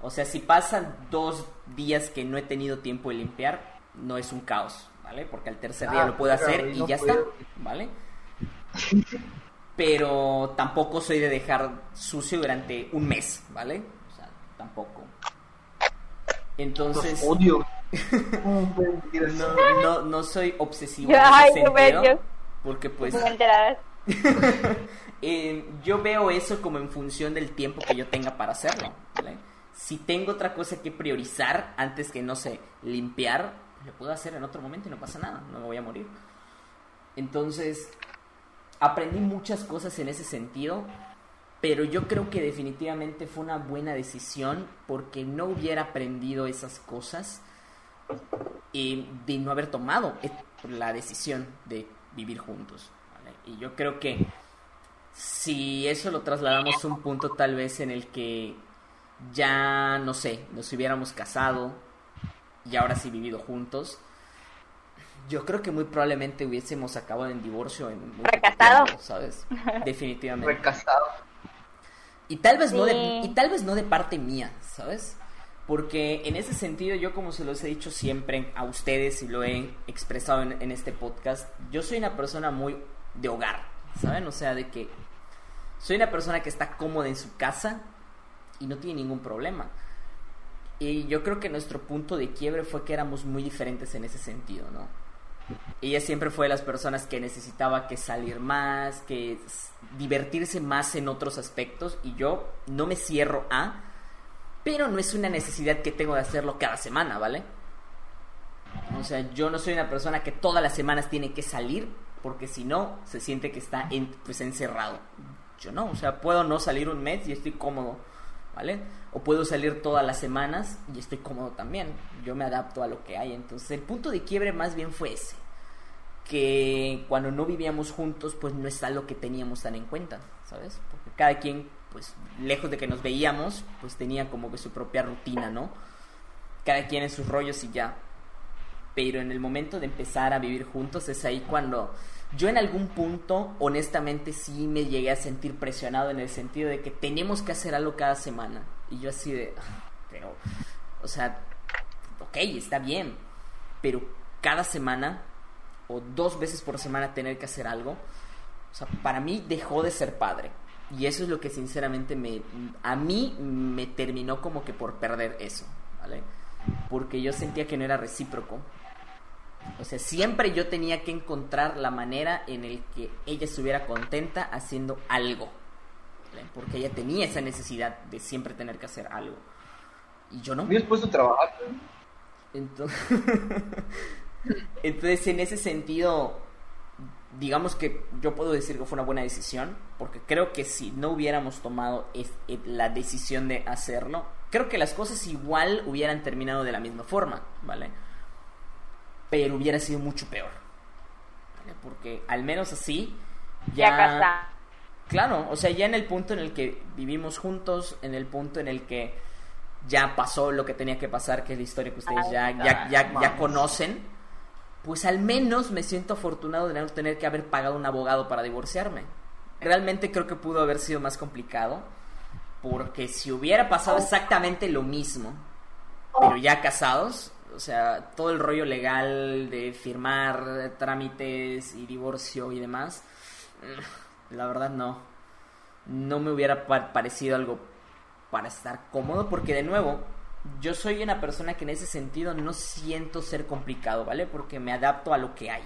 O sea, si pasan dos días que no he tenido tiempo de limpiar, no es un caos, ¿vale? Porque al tercer día Ah, lo puedo claro, hacer y no ya puedo. está, ¿vale? Pero tampoco soy de dejar sucio durante un mes, ¿vale? O sea, tampoco. Entonces, Los odio. *laughs* No, no, no soy obsesivo Yo, en ese sentido, yo- porque pues *laughs* eh, yo veo eso como en función del tiempo que yo tenga para hacerlo. ¿vale? Si tengo otra cosa que priorizar antes que, no sé, limpiar, lo puedo hacer en otro momento y no pasa nada, no me voy a morir. Entonces, aprendí muchas cosas en ese sentido, pero yo creo que definitivamente fue una buena decisión porque no hubiera aprendido esas cosas eh, de no haber tomado la decisión de vivir juntos. Y yo creo que si eso lo trasladamos a un punto tal vez en el que ya, no sé, nos hubiéramos casado y ahora sí vivido juntos, yo creo que muy probablemente hubiésemos acabado en divorcio en muy tiempo, ¿sabes? *laughs* Definitivamente. Recasado. Y tal vez no de, y tal vez no de parte mía, ¿sabes? Porque en ese sentido, yo como se los he dicho siempre a ustedes y lo he expresado en, en este podcast, yo soy una persona muy de hogar, ¿saben? O sea, de que soy una persona que está cómoda en su casa y no tiene ningún problema. Y yo creo que nuestro punto de quiebre fue que éramos muy diferentes en ese sentido, ¿no? Ella siempre fue de las personas que necesitaba que salir más, que divertirse más en otros aspectos y yo no me cierro a, pero no es una necesidad que tengo de hacerlo cada semana, ¿vale? O sea, yo no soy una persona que todas las semanas tiene que salir porque si no se siente que está en- pues encerrado. Yo no, o sea, puedo no salir un mes y estoy cómodo, ¿vale? O puedo salir todas las semanas y estoy cómodo también. Yo me adapto a lo que hay. Entonces, el punto de quiebre más bien fue ese. Que cuando no vivíamos juntos, pues no es algo que teníamos tan en cuenta, ¿sabes? Porque cada quien, pues lejos de que nos veíamos, pues tenía como que su propia rutina, ¿no? Cada quien en sus rollos y ya. Pero en el momento de empezar a vivir juntos es ahí cuando yo en algún punto, honestamente, sí me llegué a sentir presionado en el sentido de que tenemos que hacer algo cada semana. Y yo así de, "Ah, pero, o sea, ok, está bien, pero cada semana o dos veces por semana tener que hacer algo, o sea, para mí dejó de ser padre. Y eso es lo que sinceramente me, a mí me terminó como que por perder eso, ¿vale? Porque yo sentía que no era recíproco. O sea, siempre yo tenía que encontrar la manera en el que ella estuviera contenta haciendo algo. Porque ella tenía esa necesidad de siempre tener que hacer algo. Y yo no. ¿Hubieras puesto a trabajar? Entonces, *laughs* entonces, en ese sentido, digamos que yo puedo decir que fue una buena decisión, porque creo que si no hubiéramos tomado es- eh, la decisión de hacerlo, creo que las cosas igual hubieran terminado de la misma forma, ¿vale? Pero hubiera sido mucho peor, ¿vale? Porque al menos así, Ya ya... casada. Claro, o sea, ya en el punto en el que vivimos juntos, en el punto en el que ya pasó lo que tenía que pasar, que es la historia que ustedes ya, ya, ya, ya conocen, pues al menos me siento afortunado de no tener que haber pagado un abogado para divorciarme. Realmente creo que pudo haber sido más complicado, porque si hubiera pasado exactamente lo mismo, pero ya casados, o sea, todo el rollo legal de firmar trámites y divorcio y demás, mm, la verdad no. No me hubiera pa- parecido algo para estar cómodo, porque de nuevo, yo soy una persona que en ese sentido no siento ser complicado, ¿vale? Porque me adapto a lo que hay.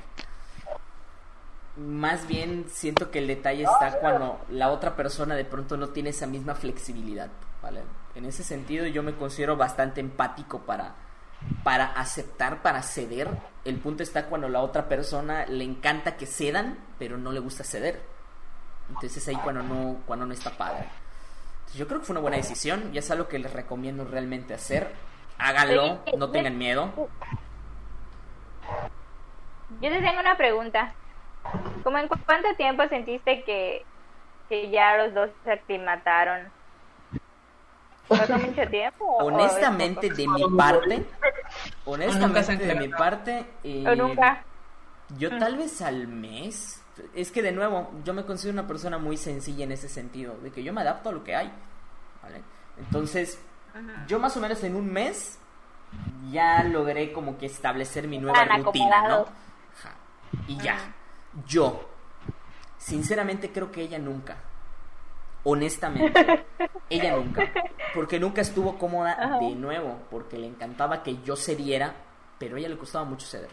Más bien siento que el detalle está cuando la otra persona de pronto no tiene esa misma flexibilidad, ¿vale? En ese sentido yo me considero bastante empático para, para aceptar, para ceder. El punto está cuando la otra persona le encanta que cedan, pero no le gusta ceder. Entonces es ahí cuando no, cuando no está padre. Entonces, yo creo que fue una buena decisión y es algo que les recomiendo realmente hacer. háganlo, no tengan miedo. Yo te tengo una pregunta. ¿Cómo en cu- cuánto tiempo sentiste que, que ya los dos se aclimataron? ¿Pasó mucho tiempo? Honestamente, de mi parte, honestamente, de mi parte, eh. Yo tal vez al mes. Es que de nuevo, yo me considero una persona muy sencilla en ese sentido, de que yo me adapto a lo que hay. ¿vale? Entonces, yo más o menos en un mes ya logré como que establecer mi nueva rutina, ¿no? Ajá. Y ya, yo, sinceramente creo que ella nunca. Honestamente, ella *laughs* nunca. Porque nunca estuvo cómoda Ajá. de nuevo, porque le encantaba que yo cediera, pero a ella le costaba mucho ceder.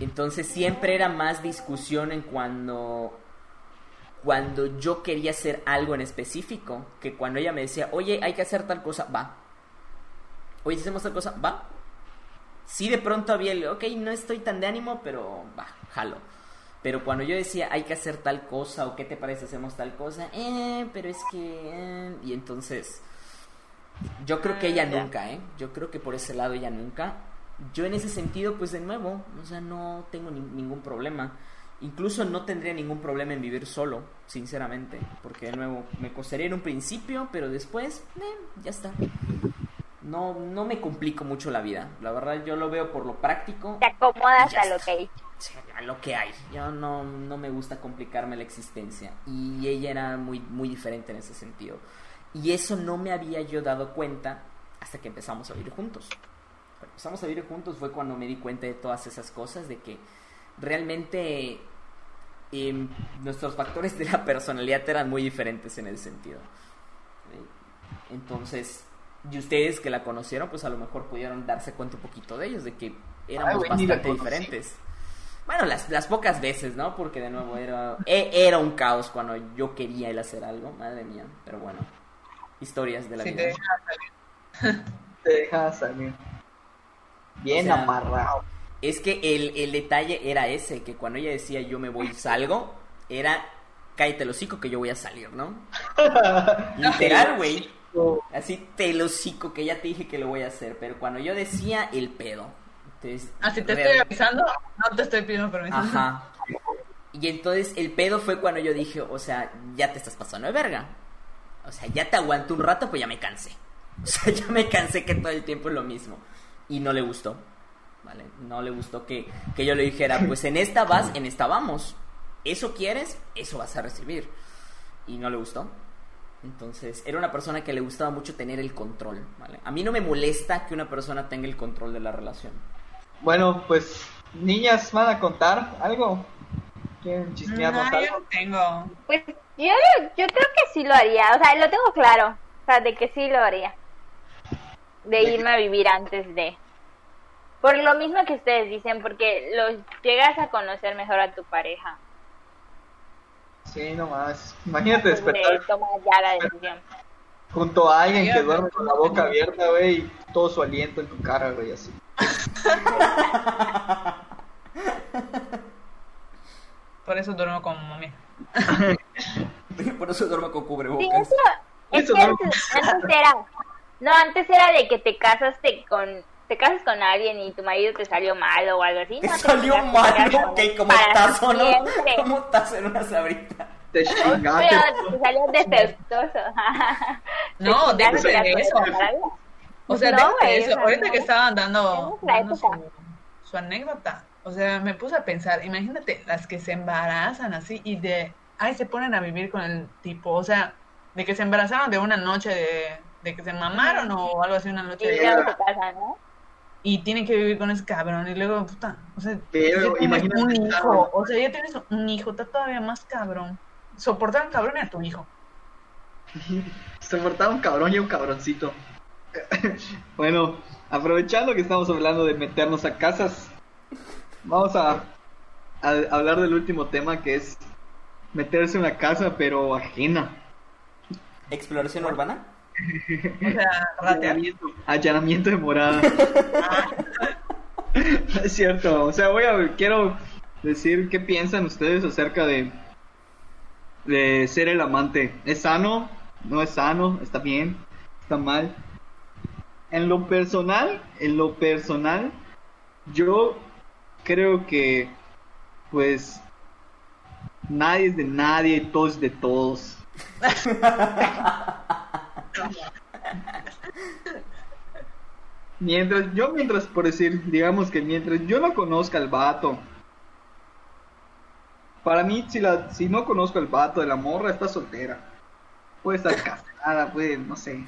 Entonces siempre era más discusión en cuando cuando yo quería hacer algo en específico que cuando ella me decía, oye, hay que hacer tal cosa, va. Oye, si hacemos tal cosa, va. Sí, de pronto había el, ok, no estoy tan de ánimo, pero va, jalo. Pero cuando yo decía, hay que hacer tal cosa, o qué te parece, hacemos tal cosa, eh, pero es que... eh", Y entonces, yo creo que ella Ah, ya. nunca, ¿eh? Yo creo que por ese lado ella nunca. Yo en ese sentido, pues de nuevo, o sea, no tengo ni- ningún problema. Incluso no tendría ningún problema en vivir solo, sinceramente. Porque de nuevo, me costaría en un principio, pero después, eh, ya está. No, no me complico mucho la vida. La verdad, yo lo veo por lo práctico. Te acomodas a lo que hay. Sí, a lo que hay. Yo no, no me gusta complicarme la existencia. Y ella era muy, muy diferente en ese sentido. Y eso no me había yo dado cuenta hasta que empezamos a vivir juntos. Cuando empezamos a vivir juntos fue cuando me di cuenta de todas esas cosas, de que realmente em, nuestros factores de la personalidad eran muy diferentes en ese sentido. Eh, Entonces, y ustedes que la conocieron, pues a lo mejor pudieron darse cuenta un poquito de ellos, de que éramos bastante diferentes. Bueno, las, las pocas veces, ¿no? Porque de nuevo era, e- era un caos cuando yo quería él hacer algo, madre mía. Pero bueno, historias de la Sí, vida. te deja salir. *laughs* Te deja salir. Bien O sea, amarrado. Es que el, el detalle era ese, que cuando ella decía yo me voy y salgo, era cállate el hocico que yo voy a salir, ¿no? *laughs* Literal, güey. Así te el hocico que ya te dije que lo voy a hacer, pero cuando yo decía el pedo. Entonces, Ah, si te estoy avisando, no te estoy pidiendo permiso. Ajá. Y entonces el pedo fue cuando yo dije, o sea, ya te estás pasando de verga. O sea, ya te aguanto un rato, pues ya me cansé. *laughs* O sea, ya me cansé que todo el tiempo es lo mismo. Y no le gustó. ¿Vale? No le gustó que, que yo le dijera, pues en esta vas, en esta vamos. Eso quieres, eso vas a recibir. Y no le gustó. Entonces, era una persona que le gustaba mucho tener el control, ¿vale? A mí no me molesta que una persona tenga el control de la relación. Bueno, pues, niñas, ¿van a contar algo? ¿Quieren chismearnos No, yo algo? no tengo. Pues yo, yo creo que sí lo haría, o sea, lo tengo claro, o sea, de que sí lo haría. De ¿De irme a vivir antes de. Por lo mismo que ustedes dicen, porque los llegas a conocer mejor a tu pareja. Sí, nomás. Imagínate despertar tomar ya la decisión. junto a alguien que duerme con la boca abierta, güey, y todo su aliento en tu cara, güey, así. *laughs* Por eso duermo con mami. *laughs* Por eso duermo con Sí, cubrebocas. eso, es Eso antes, antes era, no, antes era de que te casaste con, te casas con alguien y tu marido te salió malo o algo así. Te No, te salió mal, casas ok, como tazo, ¿no? Como tazo en una sabrita. Te chingaste. Pero te salió defectuoso. *laughs* No, Te déjate de eso. O sea, No, déjate eso. o sea, Ahorita no. que estaban dando, su, su anécdota, o sea, me puse a pensar, imagínate las que se embarazan así y de, ay, se ponen a vivir con el tipo, o sea, de que se embarazaron de una noche de, de que se mamaron o algo así, una noche Y de... luego se casan, ¿no? Y tienen que vivir con ese cabrón y luego, puta, o sea, Pero ya tienes imagínate un hijo, o sea, ya tienes un hijo, está todavía más cabrón. Soportar *laughs* un cabrón y a tu hijo. Se portaba un cabrón y un cabroncito. *laughs* bueno, aprovechando que estamos hablando de meternos a casas, vamos a, a hablar del último tema que es meterse en una casa pero ajena. ¿Exploración urbana? O sea, ratear. Allanamiento, de morada. *laughs* es cierto, o sea, voy a quiero decir qué piensan ustedes acerca de de ser el amante. ¿Es sano? ¿No es sano? ¿Está bien? ¿Está mal? en lo personal, en lo personal, yo creo que, pues, nadie es de nadie, todos es de todos. *laughs* *laughs* mientras, yo mientras, por decir, digamos que mientras yo no conozca al vato, para mí, si, la, si no conozco al vato de la morra, está soltera. Puede estar casada, puede, no sé.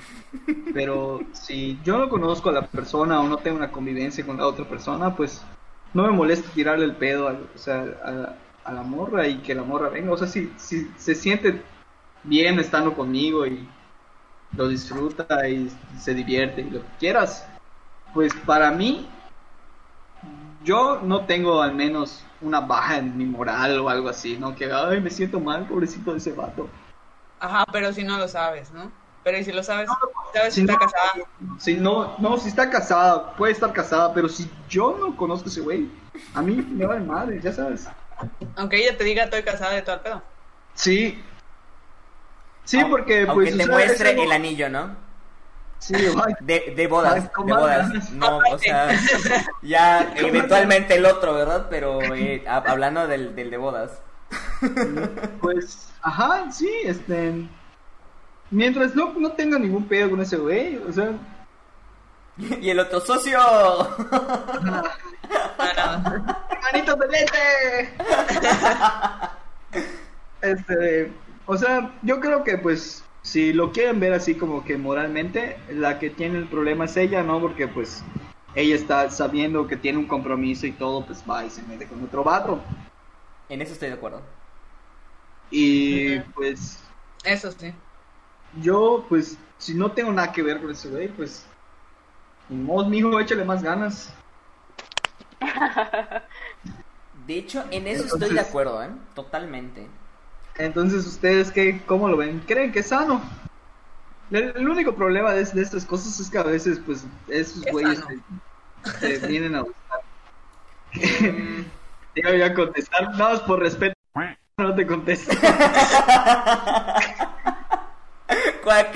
Pero si yo no conozco a la persona o no tengo una convivencia con la otra persona, pues no me molesta tirarle el pedo a, a la morra y que la morra venga. O sea, si, si se siente bien estando conmigo y lo disfruta y se divierte y lo que quieras, pues para mí, yo no tengo al menos una baja en mi moral o algo así, ¿no? Que, ay, me siento mal, pobrecito de ese vato. Ajá, pero si no lo sabes, ¿no? Pero ¿y si lo sabes? ¿Sabes Si si está no, casada? si no, no, si está casada, puede estar casada, pero si yo no conozco a ese güey, a mí me vale madre, ya sabes. Aunque ella te diga estoy casada de todo el pedo. Sí. Sí, porque Aunque pues... te o sea, muestre no- el anillo, ¿no? Sí, De, de bodas, Ay, de ¿cómo bodas. No, o sea, ya *laughs* eventualmente el otro, ¿verdad? Pero eh, hab- hablando del, del de bodas. *laughs* pues, ajá, sí, este... Mientras no, no tenga ningún pedo con ese güey, o sea... *laughs* Y el otro socio. ¡Hermanito de leche! este, o sea, yo creo que pues si lo quieren ver así como que moralmente, la que tiene el problema es ella, ¿no? Porque pues ella está sabiendo que tiene un compromiso y todo, pues va y se mete con otro vato. En eso estoy de acuerdo. Y pues Eso sí. yo, pues, si no tengo nada que ver con ese güey, pues, ni modo, mijo, échale más ganas. *laughs* De hecho, en eso estoy de acuerdo, ¿eh? Totalmente. Entonces, ¿ustedes qué, cómo lo ven? ¿Creen que es sano? El, el único problema de, de estas cosas es que a veces, pues, esos Es güeyes te, te vienen a buscar. Te iba a contestar, nada más por respeto, no te contesto. *laughs* Cuac.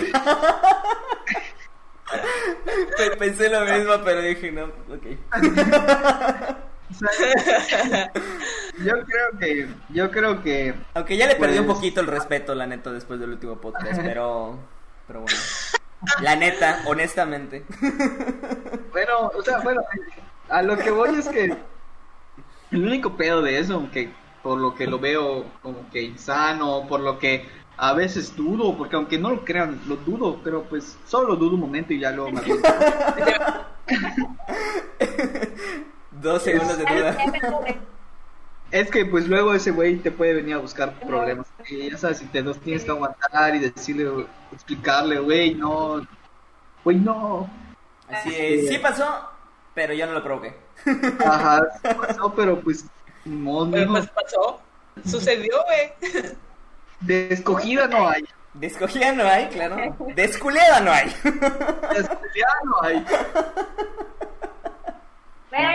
Pensé lo mismo, pero dije, no, ok. *laughs* Yo creo que, yo creo que, Aunque ya le perdí un Pues- poquito el respeto, la neta, después del último podcast, pero. Pero bueno. La neta, honestamente. bueno, o sea, bueno, a lo que voy es que el único pedo de eso, aunque por lo que lo veo como que insano, por lo que a veces dudo, porque aunque no lo crean, lo dudo, pero pues solo lo dudo un momento y ya luego me aviento. *laughs* Dos segundos de duda. Es que pues luego ese güey te puede venir a buscar problemas. Y ya sabes, si te los tienes que aguantar y decirle, explicarle, güey, no, güey, no. Así es, sí pasó, pero yo no lo provoqué. Ajá, *laughs* sí pasó, pero pues, modo, Pero pues pasó. Sucedió, güey. de escogida no hay. De escogida no hay, claro. De esculeada no hay. De no hay. *laughs* Pero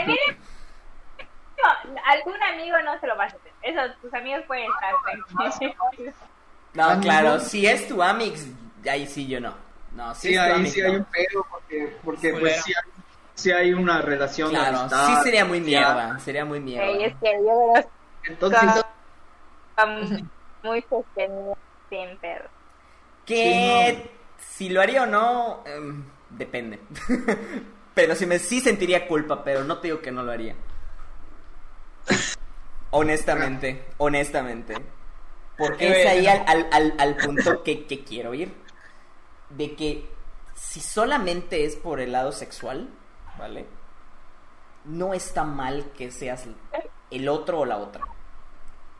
no, algún amigo no se lo vas a hacer. Eso, tus amigos pueden estar tranquilos. No, claro, si es tu amix, ahí sí yo no. No, si Sí, es tu ahí amix, sí no. hay un pedo, porque, porque pues sí hay, sí hay una relación de Claro, amistad. sí sería muy ya. mierda, sería muy mierda. Ey, es que yo Entonces, um, muy sostenido sin perro. Que si lo haría o no, em, depende. *laughs* pero si me sí sentiría culpa, pero no te digo que no lo haría. Honestamente, honestamente. Porque es ahí al, al, al, al punto que, que quiero ir. De que si solamente es por el lado sexual, ¿vale? No está mal que seas el otro o la otra.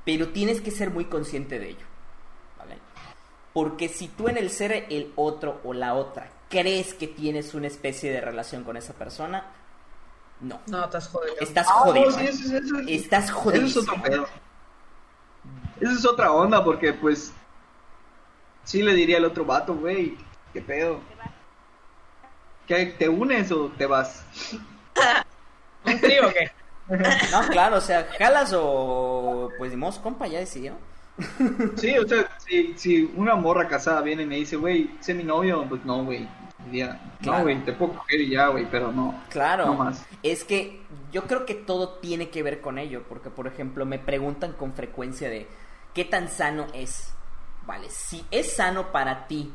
Pero tienes que ser muy consciente de ello. ¿Vale? Porque si tú en el ser el otro o la otra crees que tienes una especie de relación con esa persona, no. No, estás jodido. Estás Ah, no, jodido. sí, eso, eso- eso- Estás Eso jodido. es otro pedo. Eso es otra onda, porque pues. Sí le diría al otro vato, güey, ¿qué pedo? ¿Qué, ¿Te unes o te vas? *laughs* ¿Un trío o qué? *laughs* No, claro, o sea, jalas o pues dimos, compa, ya decidió. Sí, o sea, si, si una morra casada viene y me dice, güey, sé mi novio, pues no, güey, Diría, Claro. no, güey, te puedo coger y ya, güey, pero no. Claro. No más. Es que yo creo que todo tiene que ver con ello, porque por ejemplo me preguntan con frecuencia de qué tan sano es. Vale, si es sano para ti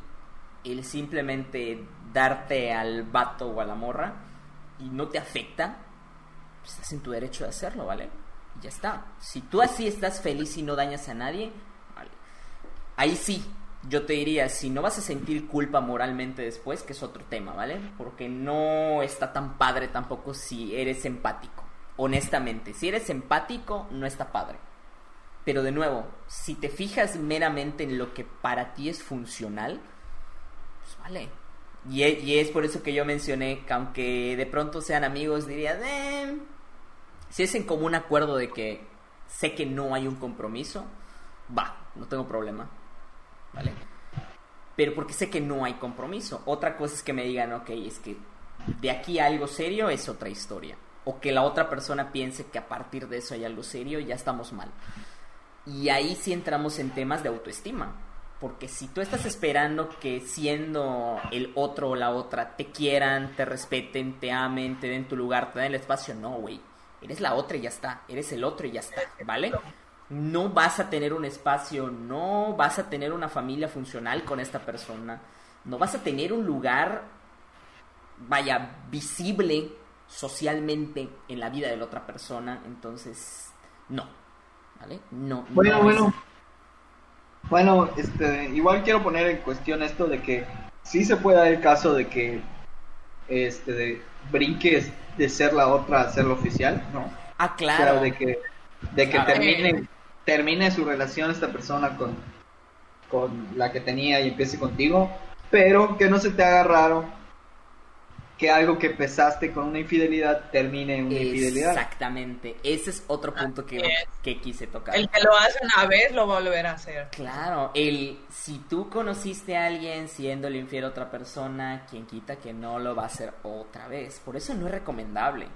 el simplemente darte al vato o a la morra y no te afecta, pues estás en tu derecho de hacerlo, ¿vale? Y ya está. Si tú así estás feliz y no dañas a nadie, vale. Ahí sí, yo te diría, si no vas a sentir culpa moralmente después, que es otro tema, ¿vale? Porque no está tan padre tampoco si eres empático. Honestamente, si eres empático, no está padre. Pero de nuevo, si te fijas meramente en lo que para ti es funcional, pues vale. Y e- es, por eso que yo mencioné que aunque de pronto sean amigos, diría, eh, si es en común acuerdo de que sé que no hay un compromiso, va, no tengo problema. ¿Vale? Pero porque sé que no hay compromiso. Otra cosa es que me digan, ok, es que de aquí a algo serio es otra historia. O que la otra persona piense que a partir de eso hay algo serio, ya estamos mal. Y ahí sí entramos en temas de autoestima. Porque si tú estás esperando que siendo el otro o la otra te quieran, te respeten, te amen, te den tu lugar, te den el espacio, no, güey. Eres la otra y ya está. Eres el otro y ya está, ¿vale? No vas a tener un espacio, no vas a tener una familia funcional con esta persona, no vas a tener un lugar, vaya, visible socialmente en la vida de la otra persona, entonces, no, ¿vale? No. Bueno, no bueno. Bueno, este, igual quiero poner en cuestión esto de que sí se puede dar el caso de que este de brinques de ser la otra a ser la oficial, ¿no? Ah, O sea, claro. de que de que termine termine su relación esta persona con con la que tenía y empiece contigo, pero que no se te haga raro que algo que empezaste con una infidelidad termine en una infidelidad. Exactamente. Ese es otro punto que, es. que quise tocar. El que lo hace una vez lo va a volver a hacer. Claro, el si tú conociste a alguien siendo el infiel a otra persona, quien quita que no lo va a hacer otra vez. Por eso no es recomendable.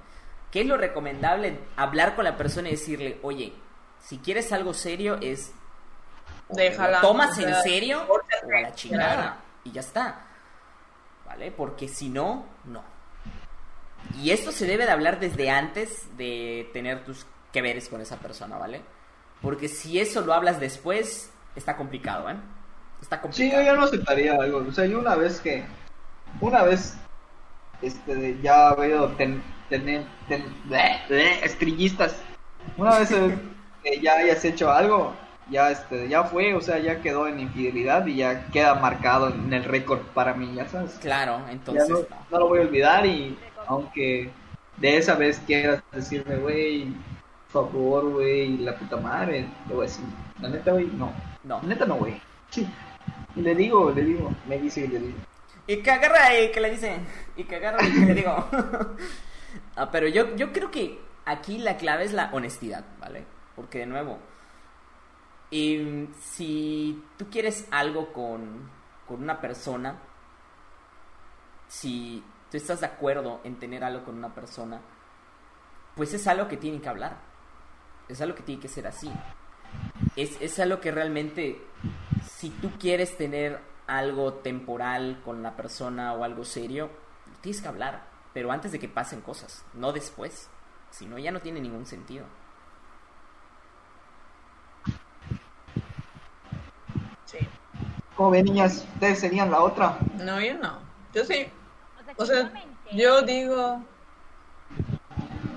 ¿Qué es lo recomendable? Hablar con la persona y decirle, oye, si quieres algo serio es o te lo Déjala, tomas o en serio o a la chingada y ya está. ¿Vale? Porque si no, no. Y esto se debe de hablar desde antes de tener tus que veres con esa persona, ¿vale? Porque si eso lo hablas después, está complicado, ¿eh? Está Sí, complicado. yo, yo no aceptaría algo. O sea, yo una vez que. Una vez. Este, ya veo ten, tener. ten- bleh, bleh, estrillistas. Una vez que ya hayas hecho algo, ya este, ya fue, o sea, ya quedó en infidelidad y ya queda marcado en el récord para mí, ya sabes. Claro, entonces no, lo voy a olvidar y aunque de esa vez quieras decirme, güey, por favor, güey, la puta madre, le voy a decir, la neta, güey, no. No. Neta no, güey. Sí. Y le digo, le digo, me dice y le digo. Y que agarra y que le dice. Y que agarra y que le digo. *laughs* ah, pero yo, yo creo que aquí la clave es la honestidad, ¿vale? Porque de nuevo. Y si tú quieres algo con, con una persona, si tú estás de acuerdo en tener algo con una persona, pues es algo que tienen que hablar. Es algo que tiene que ser así. Es, es algo que realmente, si tú quieres tener algo temporal con la persona o algo serio, tienes que hablar. Pero antes de que pasen cosas, no después. Si no, ya no tiene ningún sentido. Sí. Como ven, niñas, ustedes serían la otra. No, yo no. Yo sí. O sea, yo digo.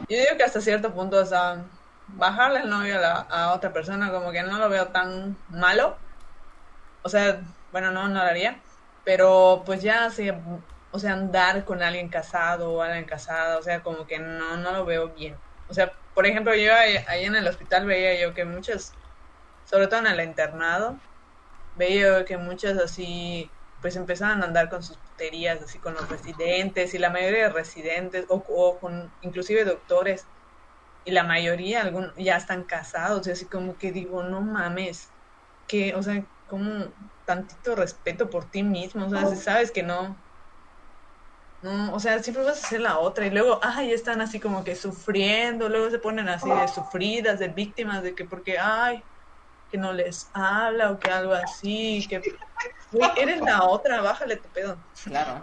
Yo digo que hasta cierto punto, o sea, bajarle el novio a, la- a otra persona, como que no lo veo tan malo. O sea, bueno, no, no lo haría. Pero pues ya, sí, o sea, andar con alguien casado o alguien casada, o sea, como que no, no lo veo bien. O sea, por ejemplo, yo ahí, ahí en el hospital veía yo que muchas, sobre todo en el internado, veía que muchas así, pues empezaban a andar con sus puterías, así con los residentes, y la mayoría de residentes, o, o con inclusive doctores, y la mayoría algún, ya están casados, y así como que digo, no mames, que, o sea, como tantito respeto por ti mismo, o sea, si sabes que no, no, o sea, siempre vas a ser la otra, y luego, ay, están así como que sufriendo, luego se ponen así de sufridas, de víctimas, de que porque, ay, que no les habla o que algo así, que güey, eres la otra, bájale tu pedo. Claro.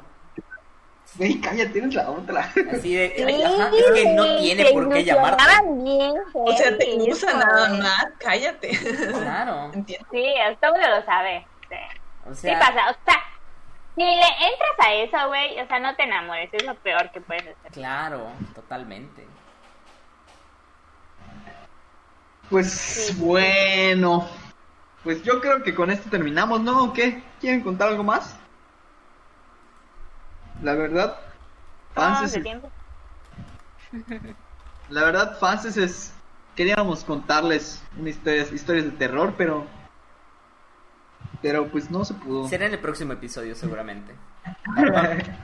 Güey, cállate, tienes la otra. Así de, Sí, ajá, es que no tiene por qué llamarte. bien, O sea, te usa nada más, cállate. Claro. *laughs* Entiendo. Sí, todo el mundo lo sabe. Sí. O Sí sea, pasa, o sea, si le entras a eso, güey, o sea, no te enamores, es lo peor que puedes hacer. claro, totalmente. Pues bueno. Pues yo creo que con esto terminamos, ¿no? ¿O ¿Qué? ¿Quieren contar algo más? La verdad, ¿Cómo fans vamos de es, tiempo? *laughs* la verdad, fans es, queríamos contarles una historia, historias de terror, pero pero pues no se pudo. Será en el próximo episodio, seguramente. *laughs*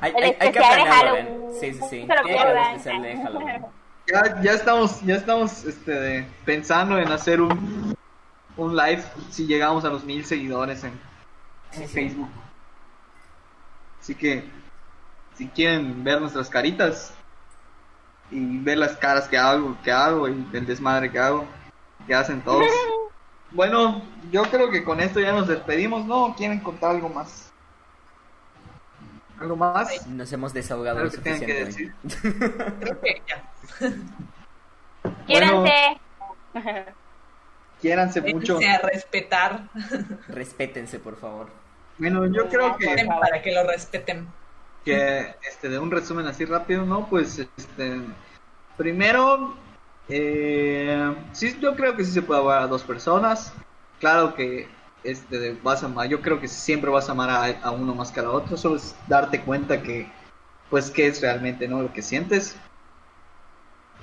Hay, hay- hay que planearlo, ¿eh? Sí, sí, sí. Tiene que haber especial de Halloween. Ya, ya estamos, ya estamos este, pensando en hacer un, un live si llegamos a los mil seguidores en, en Sí, sí. Facebook. Así que si quieren ver nuestras caritas y ver las caras que hago, que hago y el desmadre que hago, que hacen todos. *laughs* Bueno, yo creo que con esto ya nos despedimos, ¿no? ¿Quieren contar algo más? ¿Algo más? Nos hemos desahogado lo Algo que suficiente. decir. *laughs* Creo que ya. *laughs* Quiéranse. Quiéranse mucho. A respetar. Respétense, por favor. Bueno, yo creo que Para que lo respeten. que este de un resumen así rápido no pues este primero eh, sí yo creo que sí se puede amar a dos personas claro que este de- vas a amar yo creo que siempre vas a amar a, a uno más que a la otra solo es darte cuenta que pues qué es realmente no lo que sientes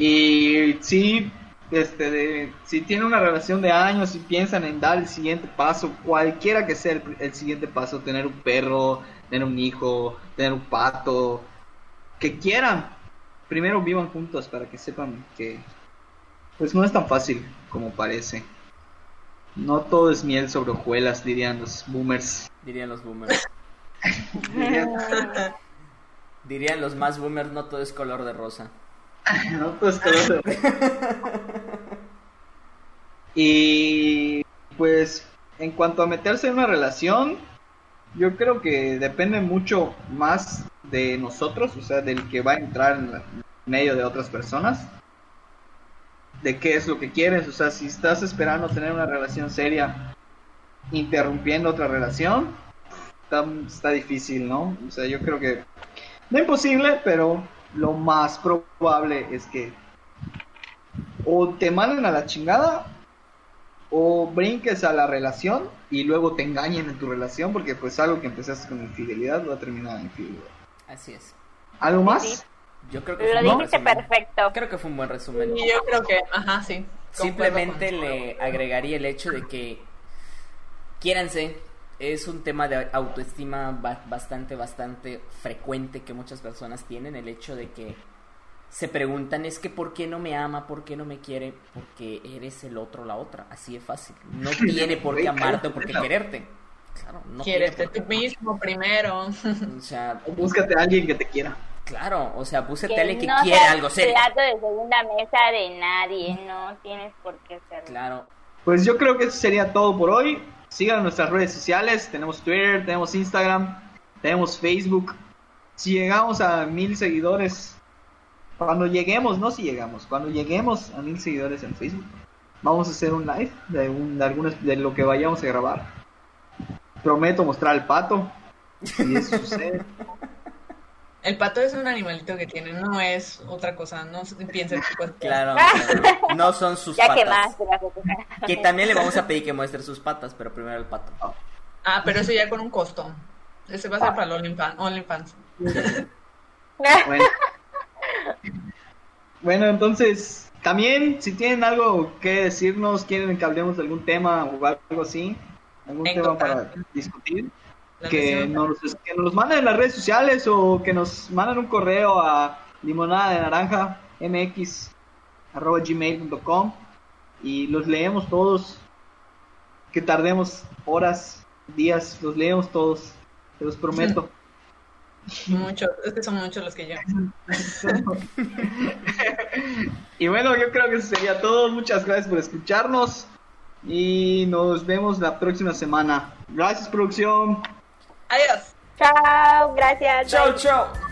y sí este de, si tienen una relación de años y piensan en dar el siguiente paso cualquiera que sea el, siguiente paso tener un perro tener un hijo tener un pato que quieran primero vivan juntos para que sepan que pues no es tan fácil como parece no todo es miel sobre hojuelas dirían los boomers Dirían los boomers. *laughs* Dirían- Dirían los más boomers, no todo es color de rosa. *laughs* No, pues, eso. Y pues en cuanto a meterse en una relación, yo creo que depende mucho más de nosotros, o sea, del que va a entrar en medio de otras personas, de qué es lo que quieres, o sea, si estás esperando tener una relación seria, interrumpiendo otra relación, está, está difícil, ¿no? O sea, yo creo que no imposible, pero lo más probable es que o te manden a la chingada o brinques a la relación y luego te engañen en tu relación porque pues algo que empezaste con infidelidad va a terminar en infidelidad. Así es. ¿Algo más? Sí. Yo creo que fue Lo un buen dijiste resumen. perfecto. Creo que fue un buen resumen. Y yo creo que, ajá, sí. Simplemente le agregaría el hecho de que quiéranse. Es un tema de autoestima ba- bastante, bastante frecuente que muchas personas tienen. El hecho de que se preguntan es que ¿por qué no me ama? ¿Por qué no me quiere? Porque eres el otro, la otra. Así de fácil. No *laughs* tiene por qué amarte o por qué quererte. Claro, no qué. tú mismo primero. O sea, *laughs* búscate a alguien que te quiera. claro, o sea, búscate a alguien que no seas algo serio. plato de segunda mesa de nadie, no tienes por qué serlo. Claro. Pues yo creo que eso sería todo por hoy. Sigan nuestras redes sociales. Tenemos Twitter, tenemos Instagram, tenemos Facebook. Si llegamos a mil seguidores, cuando lleguemos, no si llegamos, cuando lleguemos a mil seguidores en Facebook, vamos a hacer un live de, un, de, algunas, de lo que vayamos a grabar. Prometo mostrar el pato. Si eso sucede. *laughs* El pato es un animalito que tiene, no es otra cosa. No se piensen chicos. Claro, *laughs* claro. no son sus Ya patas. la foto. Que también le vamos a pedir que muestre sus patas, pero primero el pato. Ah, pero eso ya con un costo. Ese va a ser para el OnlyFans. *laughs* Bueno. Bueno, entonces, también si tienen algo que decirnos, quieren que hablemos de algún tema o algo así, algún tema para discutir, que nos, que nos los manden en las redes sociales o que nos manden un correo a limonada de naranja mx arroba gmail.com y los leemos todos. Que tardemos horas, días, los leemos todos, te los prometo. *laughs* Muchos, es que son muchos los que yo. *laughs* y bueno, yo creo que eso sería todo. Muchas gracias por escucharnos y nos vemos la próxima semana. Gracias, producción. Adiós. Chao, gracias. Chao, chao.